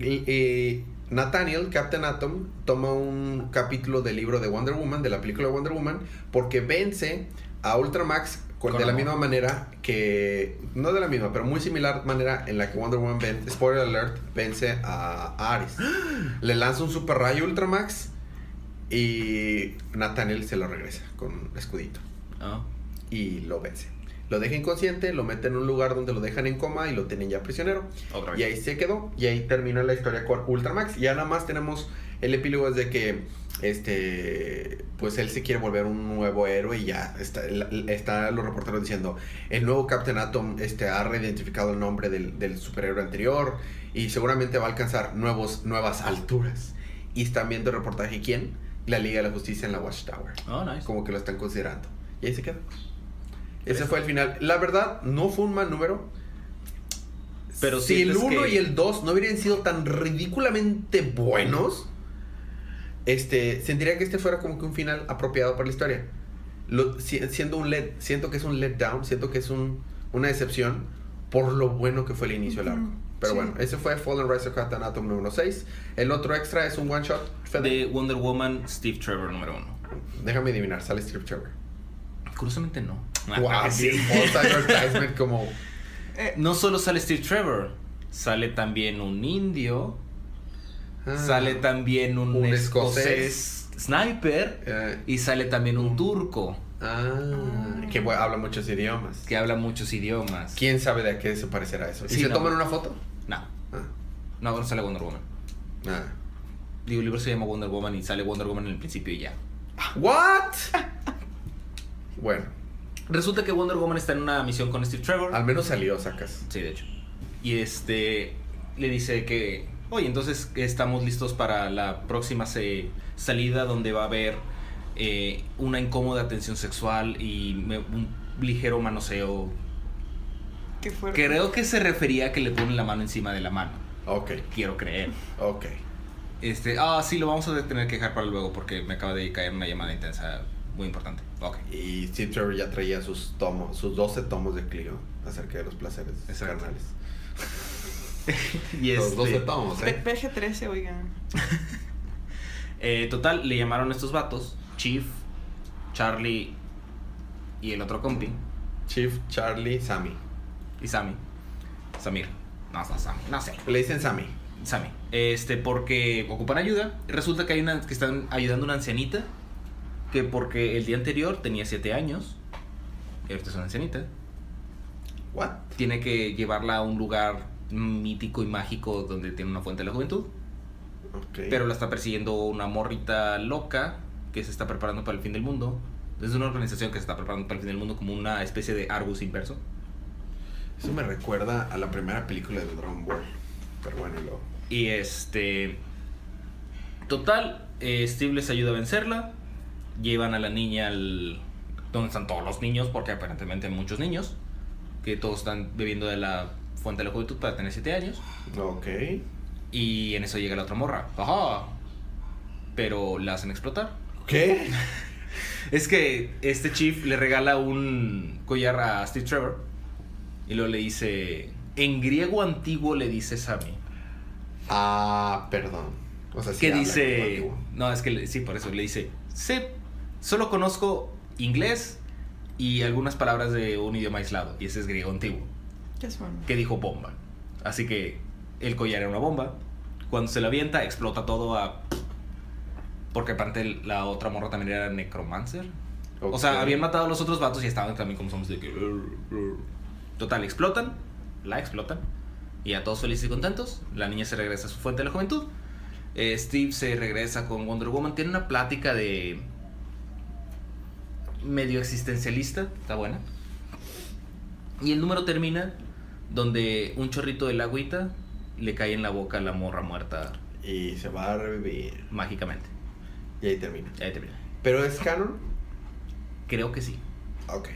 eh, Nathaniel, Captain Atom, toma un capítulo del libro de Wonder Woman, de la película de Wonder Woman, porque vence a Ultramax con- Con de la misma manera que, no de la misma, pero muy similar manera en la que Wonder Woman, ven- spoiler alert, vence a, Ares. <gasps> Le lanza un super rayo Ultramax y Nathaniel se lo regresa con escudito Ah. y lo vence. Lo deja inconsciente, lo mete en un lugar donde lo dejan en coma y lo tienen ya prisionero. Otra Y ahí se quedó. Y ahí termina la historia con Ultramax. Y ya nada más tenemos el epílogo es de que este pues él se quiere volver un nuevo héroe y ya está, está los reporteros diciendo el nuevo Captain Atom este, ha reidentificado el nombre del, del superhéroe anterior y seguramente va a alcanzar nuevos, nuevas alturas. Y están viendo el reportaje quién? La Liga de la Justicia en la Watchtower. Oh, nice. Como que lo están considerando. Y ahí se queda. Ese fue el final. La verdad, no fue un mal número. Pero si el sientes 1 que- y el 2 no hubieran sido tan ridículamente buenos, este, sentiría que este fuera como que un final apropiado para la historia. Lo- si- siendo un let, siento que es un letdown, siento que es un, una decepción por lo bueno que fue el inicio del arco. Pero sí. bueno, ese fue Fallen Rise of Cat Atom número 6. El otro extra es un one shot. Fede. De Wonder Woman, Steve Trevor número uno. Déjame adivinar, sale Strip Trevor. Curiosamente no. Wow, sí. advertisement como Eh, No solo sale Steve Trevor, sale también un indio, ah, sale también un, un escocés, sniper eh, y sale también un turco ah, que bu- habla muchos idiomas. que habla muchos idiomas. ¿Quién sabe de a qué se parecerá eso? ¿Y Sí, se no. toman una foto? No, Ah, no, no sale Wonder Woman. ah. Digo, el libro se llama Wonder Woman y sale Wonder Woman en el principio y ya. ¿What? <laughs> bueno, Resulta que Wonder Woman está en una misión con Steve Trevor. al menos salió, sacas. Sí, de hecho. Y este le dice que, oye, entonces estamos listos para la próxima se- salida donde va a haber eh, una incómoda tensión sexual y me- un ligero manoseo. qué fuerte. Creo que se refería a que le ponen la mano encima de la mano. Ok, Quiero creer. ok. Este, ah, sí, lo vamos a tener que dejar para luego porque me acaba de caer una llamada intensa muy importante. Y Steve Trevor ya traía sus tomos, sus 12 tomos de Clio acerca de los placeres Exacto. carnales. <laughs> Y Los este, 12 tomos, P- ¿eh? PG-13, oigan. <laughs> Eh, total, le llamaron estos vatos, Chief, Charlie y el otro compi, Chief, Charlie, Sammy. y Sammy. Samir. No, no, Sammy. No sé. Le dicen Sammy. Sammy. Este, porque ocupan ayuda. Resulta que hay una que están ayudando a una ancianita. Que porque el día anterior tenía 7 años. Y ahorita es una ancianita. What? Tiene que llevarla a un lugar mítico y mágico donde tiene una fuente de la juventud. Ok. Pero la está persiguiendo una morrita loca que se está preparando para el fin del mundo. Es una organización que se está preparando para el fin del mundo como una especie de Argus inverso. Eso me recuerda a la primera película de Dragon Ball. Pero bueno, y luego. Y este. Total, eh, Steve les ayuda a vencerla. Llevan a la niña al. donde están todos los niños, porque aparentemente hay muchos niños. Que todos están bebiendo de la fuente de la juventud para tener 7 años. Ok. Y en eso llega la otra morra. ¡Ajá! Pero la hacen explotar. ¿Qué? <laughs> Es que este chief le regala un collar a Steve Trevor. Y luego le dice. En griego antiguo le dice Sammy. Ah, perdón. O sea, sí que dice. No, es que le- sí, por eso le dice. Sí, solo conozco inglés y algunas palabras de un idioma aislado. Y ese es griego antiguo. Qué suena. Que dijo bomba. Así que el collar era una bomba. Cuando se la avienta, explota todo a. Porque aparte la otra morra también era necromancer. O sea, habían matado a los otros vatos y estaban también como somos de que. Total, explotan. La explotan. Y a todos felices y contentos. La niña se regresa a su fuente de la juventud. Eh, Steve se regresa con Wonder Woman. Tiene una plática de. Medio existencialista. Está buena. Y el número termina donde un chorrito del agüita le cae en la boca a la morra muerta Y se va a revivir. mágicamente. Y ahí termina. Y ahí termina. ¿Pero es canon? Creo que sí. Ok.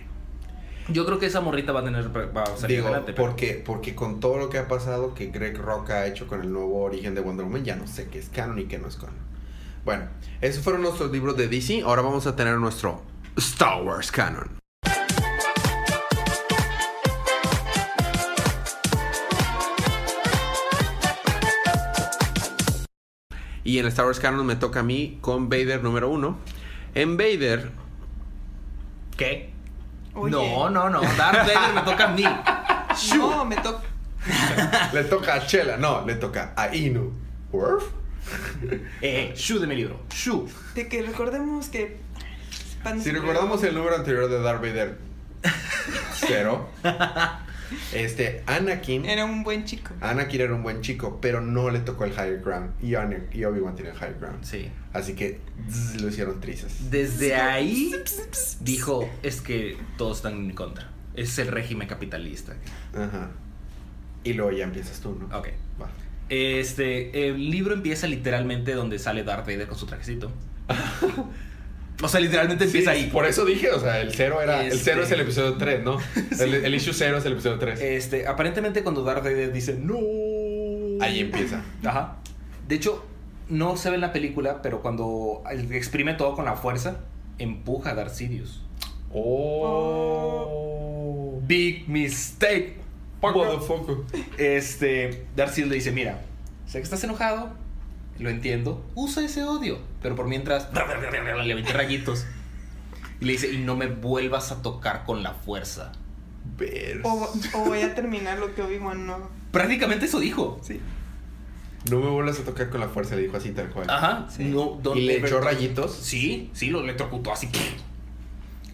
Yo creo que esa morrita va a tener va a salir Digo, adelante. pero- porque, porque con todo lo que ha pasado que Greg Rock ha hecho con el nuevo origen de Wonder Woman, ya no sé qué es canon y qué no es canon. Bueno, esos fueron nuestros libros de DC. Ahora vamos a tener nuestro Star Wars canon. Y en Star Wars canon me toca a mí con Vader número uno. En Vader, ¿Qué? Oye. No, no, no. Darth Vader me toca a mí. No, me toca. <laughs> le toca a Chela, no, le toca a Inu. ¿Worf? Eh, Shu de mi libro. Shu. De que recordemos que. Pan- Si recordamos el número anterior de Darth Vader, cero. Este, Anakin. Era un buen chico. Anakin era un buen chico, pero no le tocó el higher ground. Y, Obi-Wan tiene el higher ground. Sí. Así que zzz, lo hicieron trizas. Desde ahí dijo, es que todos están en mi contra. Es el régimen capitalista. Ajá. Y luego ya empiezas tú, ¿no? Ok. Va. Este, el libro empieza literalmente donde sale Darth Vader con su trajecito. <laughs> O sea, literalmente Sí, empieza ahí. Por eso dije, o sea, el cero era. El Este- cero es el episodio 3, ¿no? <laughs> El, el issue cero es el episodio 3. Este, aparentemente cuando Darth Vader dice no. Ahí empieza. Ajá. De hecho, no se ve en la película, pero cuando exprime todo con la fuerza, empuja a Darth Sidious. Oh. Big mistake. Motherfucker. Este, Darth Sidious le dice, mira, sé que estás enojado, lo entiendo, usa ese odio, pero por mientras le metí rayitos. Y le dice, y no me vuelvas a tocar con la fuerza. O, o voy a terminar lo que Obi-Wan no. Prácticamente eso dijo. Sí. No me vuelvas a tocar con la fuerza, le dijo así tal cual. Ajá. Sí. No, ¿Y le echó rayitos? Sí, sí, lo electrocutó así.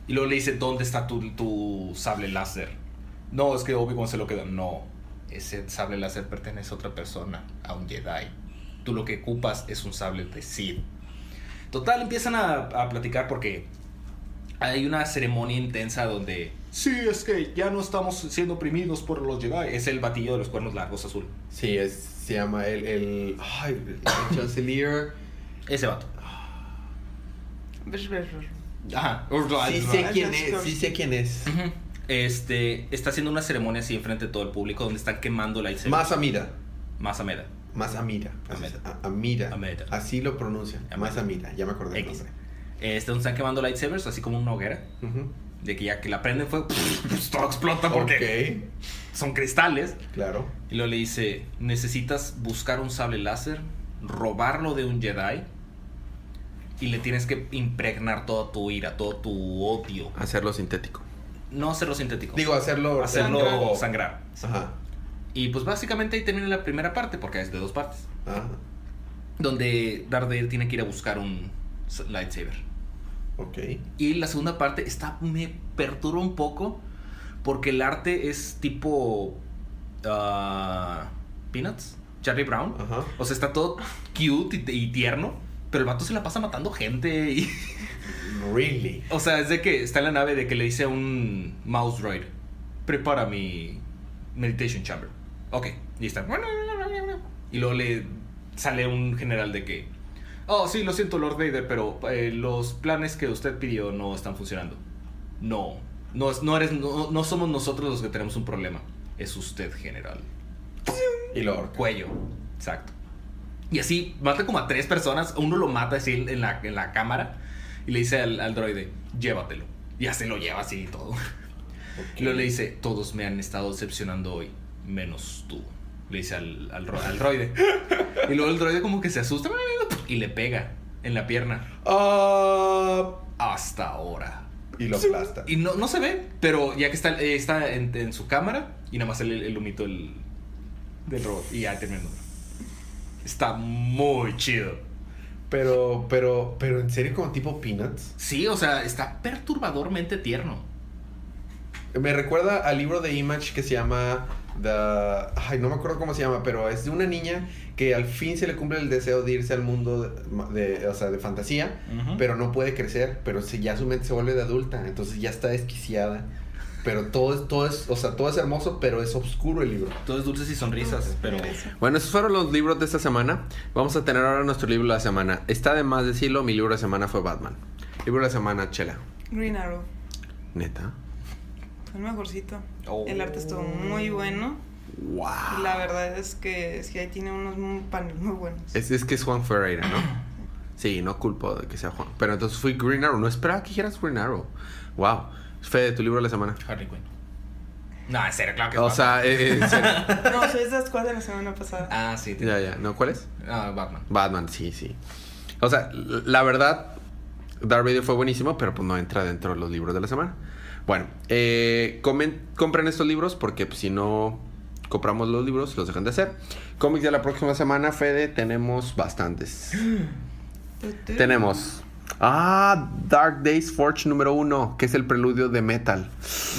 Y luego le dice, ¿dónde está tu, tu sable láser? No, es que Obi-Wan se lo queda. No, ese sable láser pertenece a otra persona, a un Jedi. Tú lo que ocupas es un sable de Sith. Total, empiezan a, a platicar porque hay una ceremonia intensa donde... Sí, es que ya no estamos siendo oprimidos por los Jedi. Es el batillo de los cuernos largos azul. Sí, es, se llama el. el ay, el Chancellor. Ese vato. Ajá. Sí sé quién es, sí sé quién es. Este, está haciendo una ceremonia así enfrente de todo el público donde están quemando lightsabers. Más Amira. Más Ameda. Más Amira. Así Amira. es, a- Amira. Amira. Así lo pronuncian. Amira. Más Amira. Ya me acordé del X. nombre. Este, donde están quemando lightsabers, así como una hoguera. Ujú. De que ya que la prenden fue. <laughs> pues, todo explota porque son cristales. claro. Y luego le dice: Necesitas buscar un sable láser, robarlo de un Jedi. Y le tienes que impregnar toda tu ira, todo tu odio. Hacerlo sintético. No hacerlo sintético. Digo, hacerlo. hacerlo Sangrar. sangrar. Ajá. Y pues básicamente ahí termina la primera parte, porque es de dos partes. Ah, donde Darth Vader tiene que ir a buscar un lightsaber. ok. Y la segunda parte está me perturba un poco porque el arte es tipo ah, Peanuts, Charlie Brown. Ajá. O sea, está todo cute y, y tierno, pero el vato se la pasa matando gente y <laughs> Really. o sea, es de que está en la nave de que le dice a un mouse droid, "Prepara mi meditation chamber." Ok, y está. Y luego le sale un general de que, oh, sí, lo siento, Lord Vader, pero eh, los planes que usted pidió no están funcionando. No, no, no, eres, no, no somos nosotros los que tenemos un problema. Es usted, general. Y lo ahorca. Cuello, exacto. Y así mata como a tres personas. Uno lo mata así en la, en la cámara y le dice al, al droide, llévatelo. Y ya se lo lleva así y todo. Y luego le dice, todos me han estado decepcionando hoy, menos tú. Le dice al, al, al droide. <laughs> Y luego el droide como que se asusta y le pega en la pierna. Ah, Hasta ahora. y lo aplasta. Y no, no se ve, pero ya que está, eh, está en, en su cámara y nada más el, el humito del, del robot. Y ya terminó. Está muy chido. Pero, pero, pero en serio, como tipo Peanuts. Sí, o sea, está perturbadormente tierno. Me recuerda al libro de Image que se llama The... Ay, no me acuerdo cómo se llama, pero es de una niña que al fin se le cumple el deseo de irse al mundo de, de- o sea, de fantasía, pero no puede crecer, pero se, ya su mente se vuelve de adulta, entonces ya está desquiciada. Pero todo es, todo es, o sea, todo es hermoso, pero es oscuro el libro. Todo es dulces y sonrisas, pero... Bueno, esos fueron los libros de esta semana. Vamos a tener ahora nuestro libro de la semana. Está de más decirlo, mi libro de la semana fue Batman. Libro de la semana, Chela. Green Arrow. Neta. Fue el mejorcito. Oh. El arte estuvo muy bueno. Wow. Y la verdad es que sí, ahí tiene unos paneles muy buenos. Es, es que es Juan Ferreira, ¿no? <clears throat> Sí, no culpo de que sea Juan. Pero entonces fui Green Arrow. No esperaba que dijeras Green Arrow. Wow. Fede, tu libro de la semana. Harley Quinn. No, en serio, claro que O sea, eh, eh, en serio. <laughs> No, soy esas cuatro de la semana pasada. Ah, sí. ya, ya. ¿No? ¿Cuál es? Ah, Batman. Batman, sí, sí. O sea, la verdad, Darth Vader fue buenísimo, pero pues no entra dentro de los libros de la semana. Bueno, eh, comen- compren estos libros porque pues, si no compramos los libros, los dejan de hacer. Cómics de la próxima semana, Fede, tenemos bastantes. <gasps> Tenemos. Ah, Dark Days Forge número uno, que es el preludio de Metal.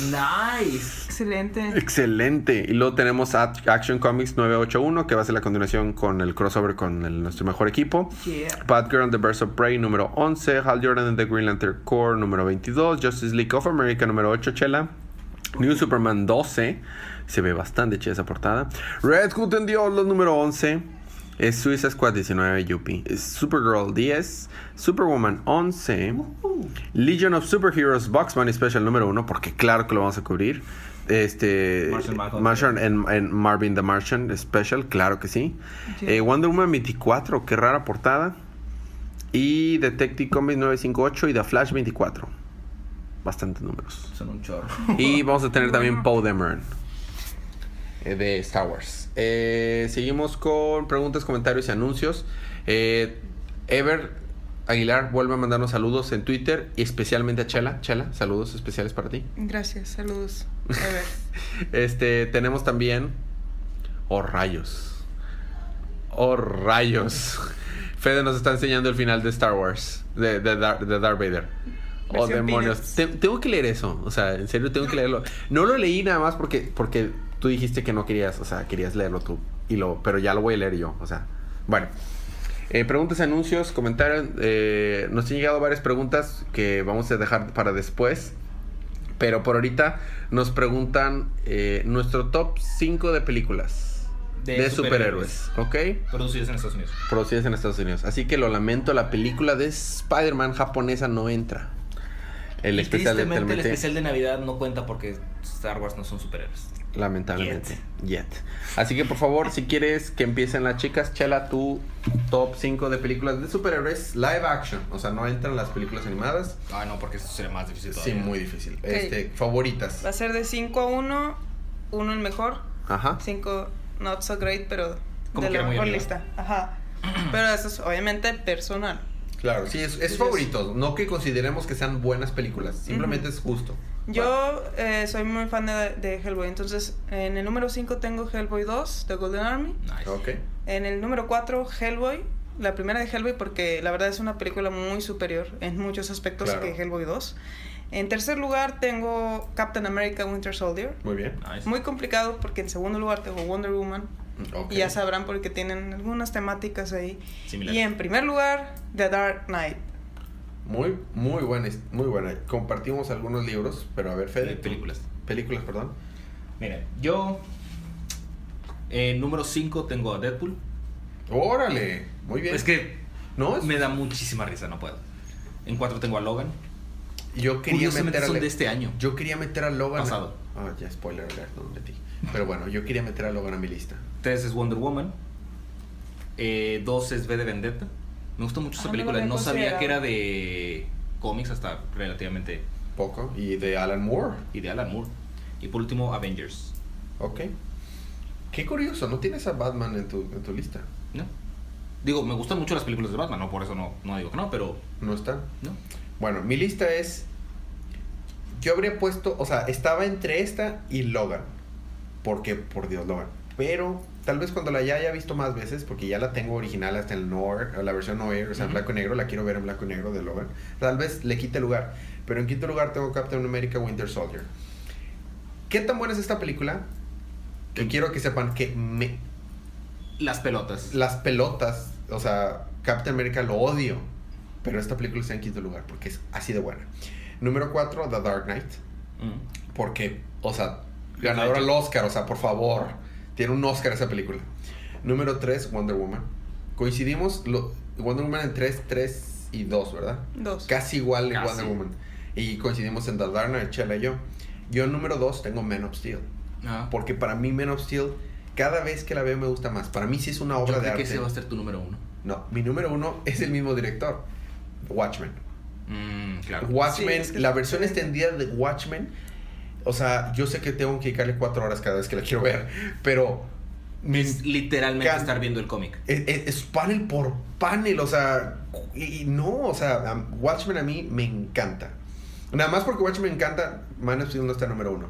Nice. Excelente. Excelente. Y luego tenemos Action Comics 981, que va a ser la continuación con el crossover con el- nuestro mejor equipo. Yeah. Batgirl and the Birds of Prey número 11, Hal Jordan and the Green Lantern Corps número 22, Justice League of America número 8, Chela, New Superman 12, se ve bastante chida esa portada, Red Hood and the Outlaws número 11, Es Suicide Squad 19 Yuppie. Es Supergirl 10. Superwoman 11. Legion of Superheroes Boxman Special número 1. Porque claro que lo vamos a cubrir. Este. Martian. Martian en, en Marvin the Martian Special. Claro que sí. Sí. Eh, Wonder Woman 24. Qué rara portada. Y Detective Comics 958 y The Flash 24. Bastantes números. Son un chorro. Y vamos a tener <laughs> también Poe Dameron eh, de Star Wars. Eh, seguimos con preguntas, comentarios y anuncios. Eh, Ever Aguilar vuelve a mandarnos saludos en Twitter y especialmente a Chela. Chela, saludos especiales para ti. Gracias, saludos. <laughs> Este, tenemos también. Oh rayos. Oh rayos. Fede nos está enseñando el final de Star Wars. De, de, Dar- de Darth Vader. Oh Versión demonios. Te- tengo que leer eso. O sea, en serio tengo que leerlo. No lo leí nada más porque, porque tú dijiste que no querías. O sea, querías leerlo tú. Y lo, pero ya lo voy a leer yo. O sea, bueno. Eh, preguntas, anuncios, comentarios. Eh, nos han llegado varias preguntas que vamos a dejar para después. Pero por ahorita nos preguntan eh, nuestro top 5 de películas de, De superhéroes. ¿Ok? Producidos en Estados Unidos. Producidas en Estados Unidos. Así que lo lamento, la película de Spider-Man japonesa no entra. El Y especial de el especial de Navidad no cuenta porque Star Wars no son superhéroes. Lamentablemente. Yet. Así que por favor, si quieres que empiecen las chicas, chela tu top 5 de películas de superhéroes live action. O sea, no entran las películas animadas. Ah, no, porque eso sería más difícil Sí, todavía. muy difícil. Este, favoritas. Va a ser de 5 a 1. Uno el mejor. Ajá. 5 not so great, pero Como de la mejor lista. Ajá. Pero eso es obviamente personal. Claro, sí, es, es Entonces- favorito. No que consideremos que sean buenas películas. Simplemente es justo. Yo eh, soy muy fan de, de Hellboy, entonces en el número 5 tengo Hellboy 2, The Golden Army. Nice. Ok. En el número 4, Hellboy, la primera de Hellboy, porque la verdad es una película muy superior en muchos aspectos Claro. que Hellboy 2. En tercer lugar tengo Captain America Winter Soldier. Muy bien. Nice. Muy complicado porque en segundo lugar tengo Wonder Woman. Ok. Y ya sabrán porque tienen algunas temáticas ahí. Similares. Y en primer lugar, The Dark Knight. Muy, muy buena, muy buena. Compartimos algunos libros, pero a ver, Fede. Películas. Películas, perdón. Miren, yo. En número 5 tengo a Deadpool. Órale, muy bien. Es que no, es- me da muchísima risa, no puedo. En 4 tengo a Logan. yo quería meter a son de este año. Yo quería meter a Logan. Pasado. Ah, ya spoiler alert, no metí. Pero bueno, yo quería meter a Logan a mi lista. 3 es Wonder Woman. 2 es V de Vendetta. Me gustó mucho esa no película. No sabía que era de cómics hasta relativamente. Poco. Y de Alan Moore. Y de Alan Moore. Y por último, Avengers. Ok. Qué curioso, no tienes a Batman en tu, en tu lista. ¿No? Digo, me gustan mucho las películas de Batman, no por eso no, no digo que no, pero. No está. ¿No? Bueno, mi lista es. Yo habría puesto, o sea, estaba entre esta y Logan. Porque, por Dios, Logan. Pero tal vez cuando la ya haya visto más veces, porque ya la tengo original hasta el Noir, la versión Noir, o sea, en blanco y negro, la quiero ver en blanco y negro de Logan. Tal vez le quite lugar. Pero en quinto lugar tengo Captain America Winter Soldier. ¿Qué tan buena es esta película? Que quiero que sepan que me, Las pelotas. las pelotas, o sea, Captain America lo odio, pero esta película está en quinto lugar porque es así de buena. Número 4, The Dark Knight, Mm. porque, o sea, ganador al Oscar, o sea, por favor, tiene un Oscar esa película. Número 3, Wonder Woman. Coincidimos, lo, Wonder Woman en 3, 3 y 2, ¿verdad? Dos. Casi igual en. Wonder Woman. Y coincidimos en The Dark Knight, Chela y yo. Yo en número 2 tengo Man of Steel. Ah. Porque para mí Man of Steel, cada vez que la veo me gusta más. Para mí sí es una obra Yo de creo que arte. ese va a ser tu número uno. No, mi número uno es el mismo director. Watchmen. Mm, claro. Watchmen, Sí, es que la versión extendida de Watchmen. O sea, yo sé que tengo que dedicarle cuatro horas cada vez que la quiero ver, pero me- Es literalmente Can- estar viendo el cómic. es, es- es panel por panel, o sea, y, y no, o sea, Watchmen a mí me encanta. Nada más porque Watchmen me encanta, Man of Steel no está número uno.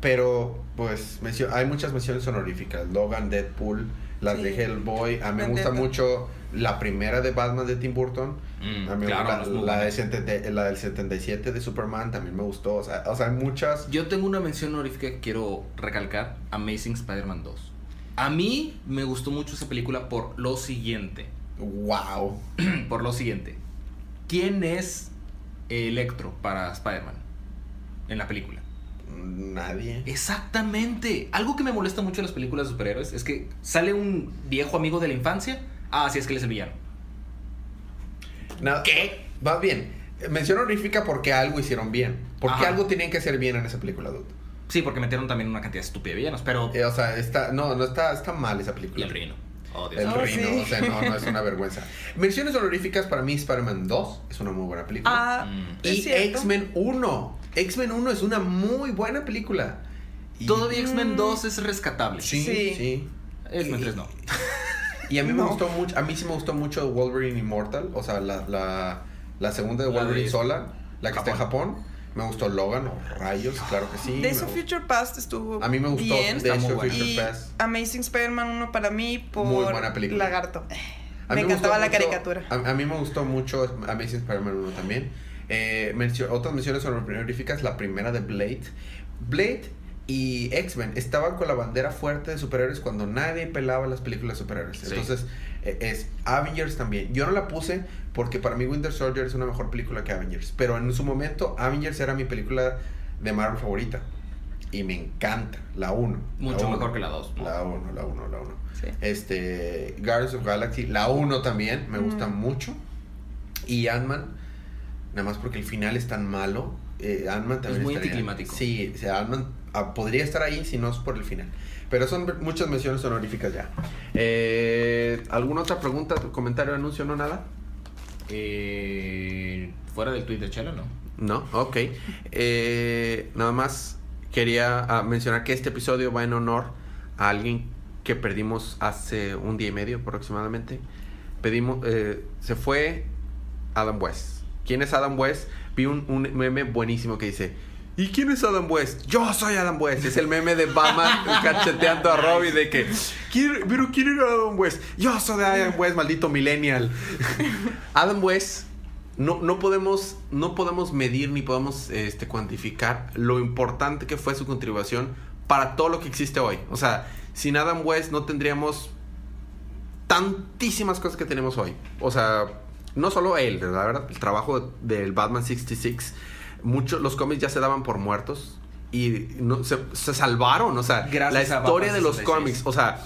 Pero, pues, mencio- hay muchas menciones honoríficas. Logan, Deadpool, las Sí. de Hellboy. A mí me gusta mucho la primera de Batman de Tim Burton. Mm, A mí claro, es muy la, de 70 la del 77 de Superman también me gustó. O sea, o sea, hay muchas. Yo tengo una mención honorífica que quiero recalcar: Amazing Spider-Man 2. A mí me gustó mucho esa película por lo siguiente. ¡Wow! <clears throat> por lo siguiente. ¿Quién es Electro para Spider-Man en la película? Nadie. Exactamente. Algo que me molesta mucho en las películas de superhéroes es que sale un viejo amigo de la infancia. Ah, sí, es que él es el villano. No, ¿Qué? Va bien. Mención honorífica porque algo hicieron bien. Porque Ajá. algo tenían que hacer bien en esa película, dude. Sí, porque metieron también una cantidad estúpida de villanos, pero. Eh, o sea, está, no, no está, está mal esa Y película. el reino. Oh, Dios El Oh, reino, sí. o sea, no, no es una <laughs> vergüenza. Menciones honoríficas para mí, Spider-Man 2 es una muy buena película. Ah, Mm. y. X-Men 1. X-Men 1 es una muy buena película. Y- Todavía X-Men Mm. 2 es rescatable. Sí, Sí. sí. X-Men Y- 3 no. <laughs> Y a mí me gustó mucho, a mí sí me gustó mucho Wolverine Immortal, o sea, la, la, la segunda de La de Wolverine sola, la que está en Japón. Me gustó Logan, o rayos, claro que sí. Days of. Future Past estuvo A mí me gustó bien. Days of. Future Y Past. Amazing Spider-Man 1 para mí por Muy buena película. Lagarto. A Me encantaba la mucho- caricatura. A, a mí me gustó mucho Amazing Spider-Man 1 también. Eh, mencio- otras menciones honoríficas, la primera de Blade. Blade y X-Men estaban con la bandera fuerte de superhéroes cuando nadie pelaba las películas de superhéroes. Sí. Entonces, eh, es Avengers también. Yo no la puse porque para mí Winter Soldier es una mejor película que Avengers. Pero en su momento, Avengers era mi película de Marvel favorita. Y me encanta, la 1. Mucho mejor que la 2. La 1, la 1, la 1. Sí. Este, Guardians of Galaxy, la 1 también, me gusta Mm. mucho. Y Ant-Man, nada más porque el final es tan malo. Eh, Ant-Man también muy estaría- anticlimático. Sí, o sea, Ant-Man podría estar ahí si no es por el final. Pero son muchas menciones honoríficas ya. Eh, ¿Alguna otra pregunta, comentario, anuncio, no nada? Eh, fuera del tweet de Chela, ¿no? No, ok. Eh, nada más quería ah, mencionar que este episodio va en honor a alguien que perdimos hace un día y medio aproximadamente. Pedimos, eh, se fue Adam West. ¿Quién es Adam West? Vi un, un meme buenísimo que dice, ¿y quién es Adam West? Yo soy Adam West. Es el meme de Batman <laughs> cacheteando a Robbie de que, "¿Quién- pero ¿quién era Adam West? Yo soy Adam West, maldito millennial. <laughs> Adam West no, no podemos no podemos medir ni podemos este, cuantificar lo importante que fue su contribución para todo lo que existe hoy. O sea, sin Adam West no tendríamos tantísimas cosas que tenemos hoy. O sea, no solo él, la verdad, el trabajo del Batman 66, muchos los cómics ya se daban por muertos y no, se, se salvaron, o sea, Gracias la historia de los 66. cómics, o sea,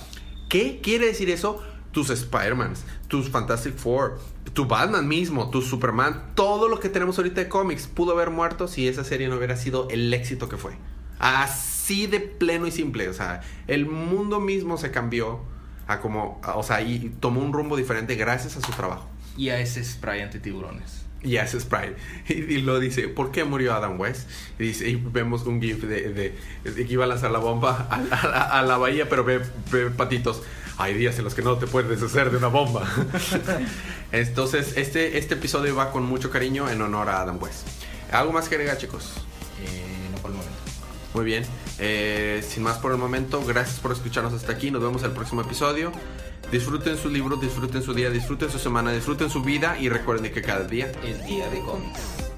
¿qué quiere decir eso? Tus Spider-Mans, tus Fantastic Four, tu Batman mismo, tu Superman, todo lo que tenemos ahorita de cómics pudo haber muerto si esa serie no hubiera sido el éxito que fue. Así de pleno y simple, o sea, el mundo mismo se cambió a como, a- o sea, y tomó un rumbo diferente gracias a su trabajo. Y a ese spray anti tiburones. Y hace Sprite. <laughs> Y, y lo dice, ¿por qué murió Adam West? Y dice, y vemos un gif de, de- de que iba a lanzar la bomba <laughs> a, la- a la- a la bahía, pero ve, ve patitos. Hay días en los que no te puedes deshacer de una bomba. <laughs> Entonces, este, este episodio va con mucho cariño en honor a Adam West. ¿Algo más que agregar, chicos? Eh, no por el momento. Muy bien. Eh, sin más por el momento, gracias por escucharnos hasta aquí. Nos vemos el próximo episodio. Disfruten su libro, disfruten su día, disfruten su semana, disfruten su vida y recuerden que cada día Es día de cómics.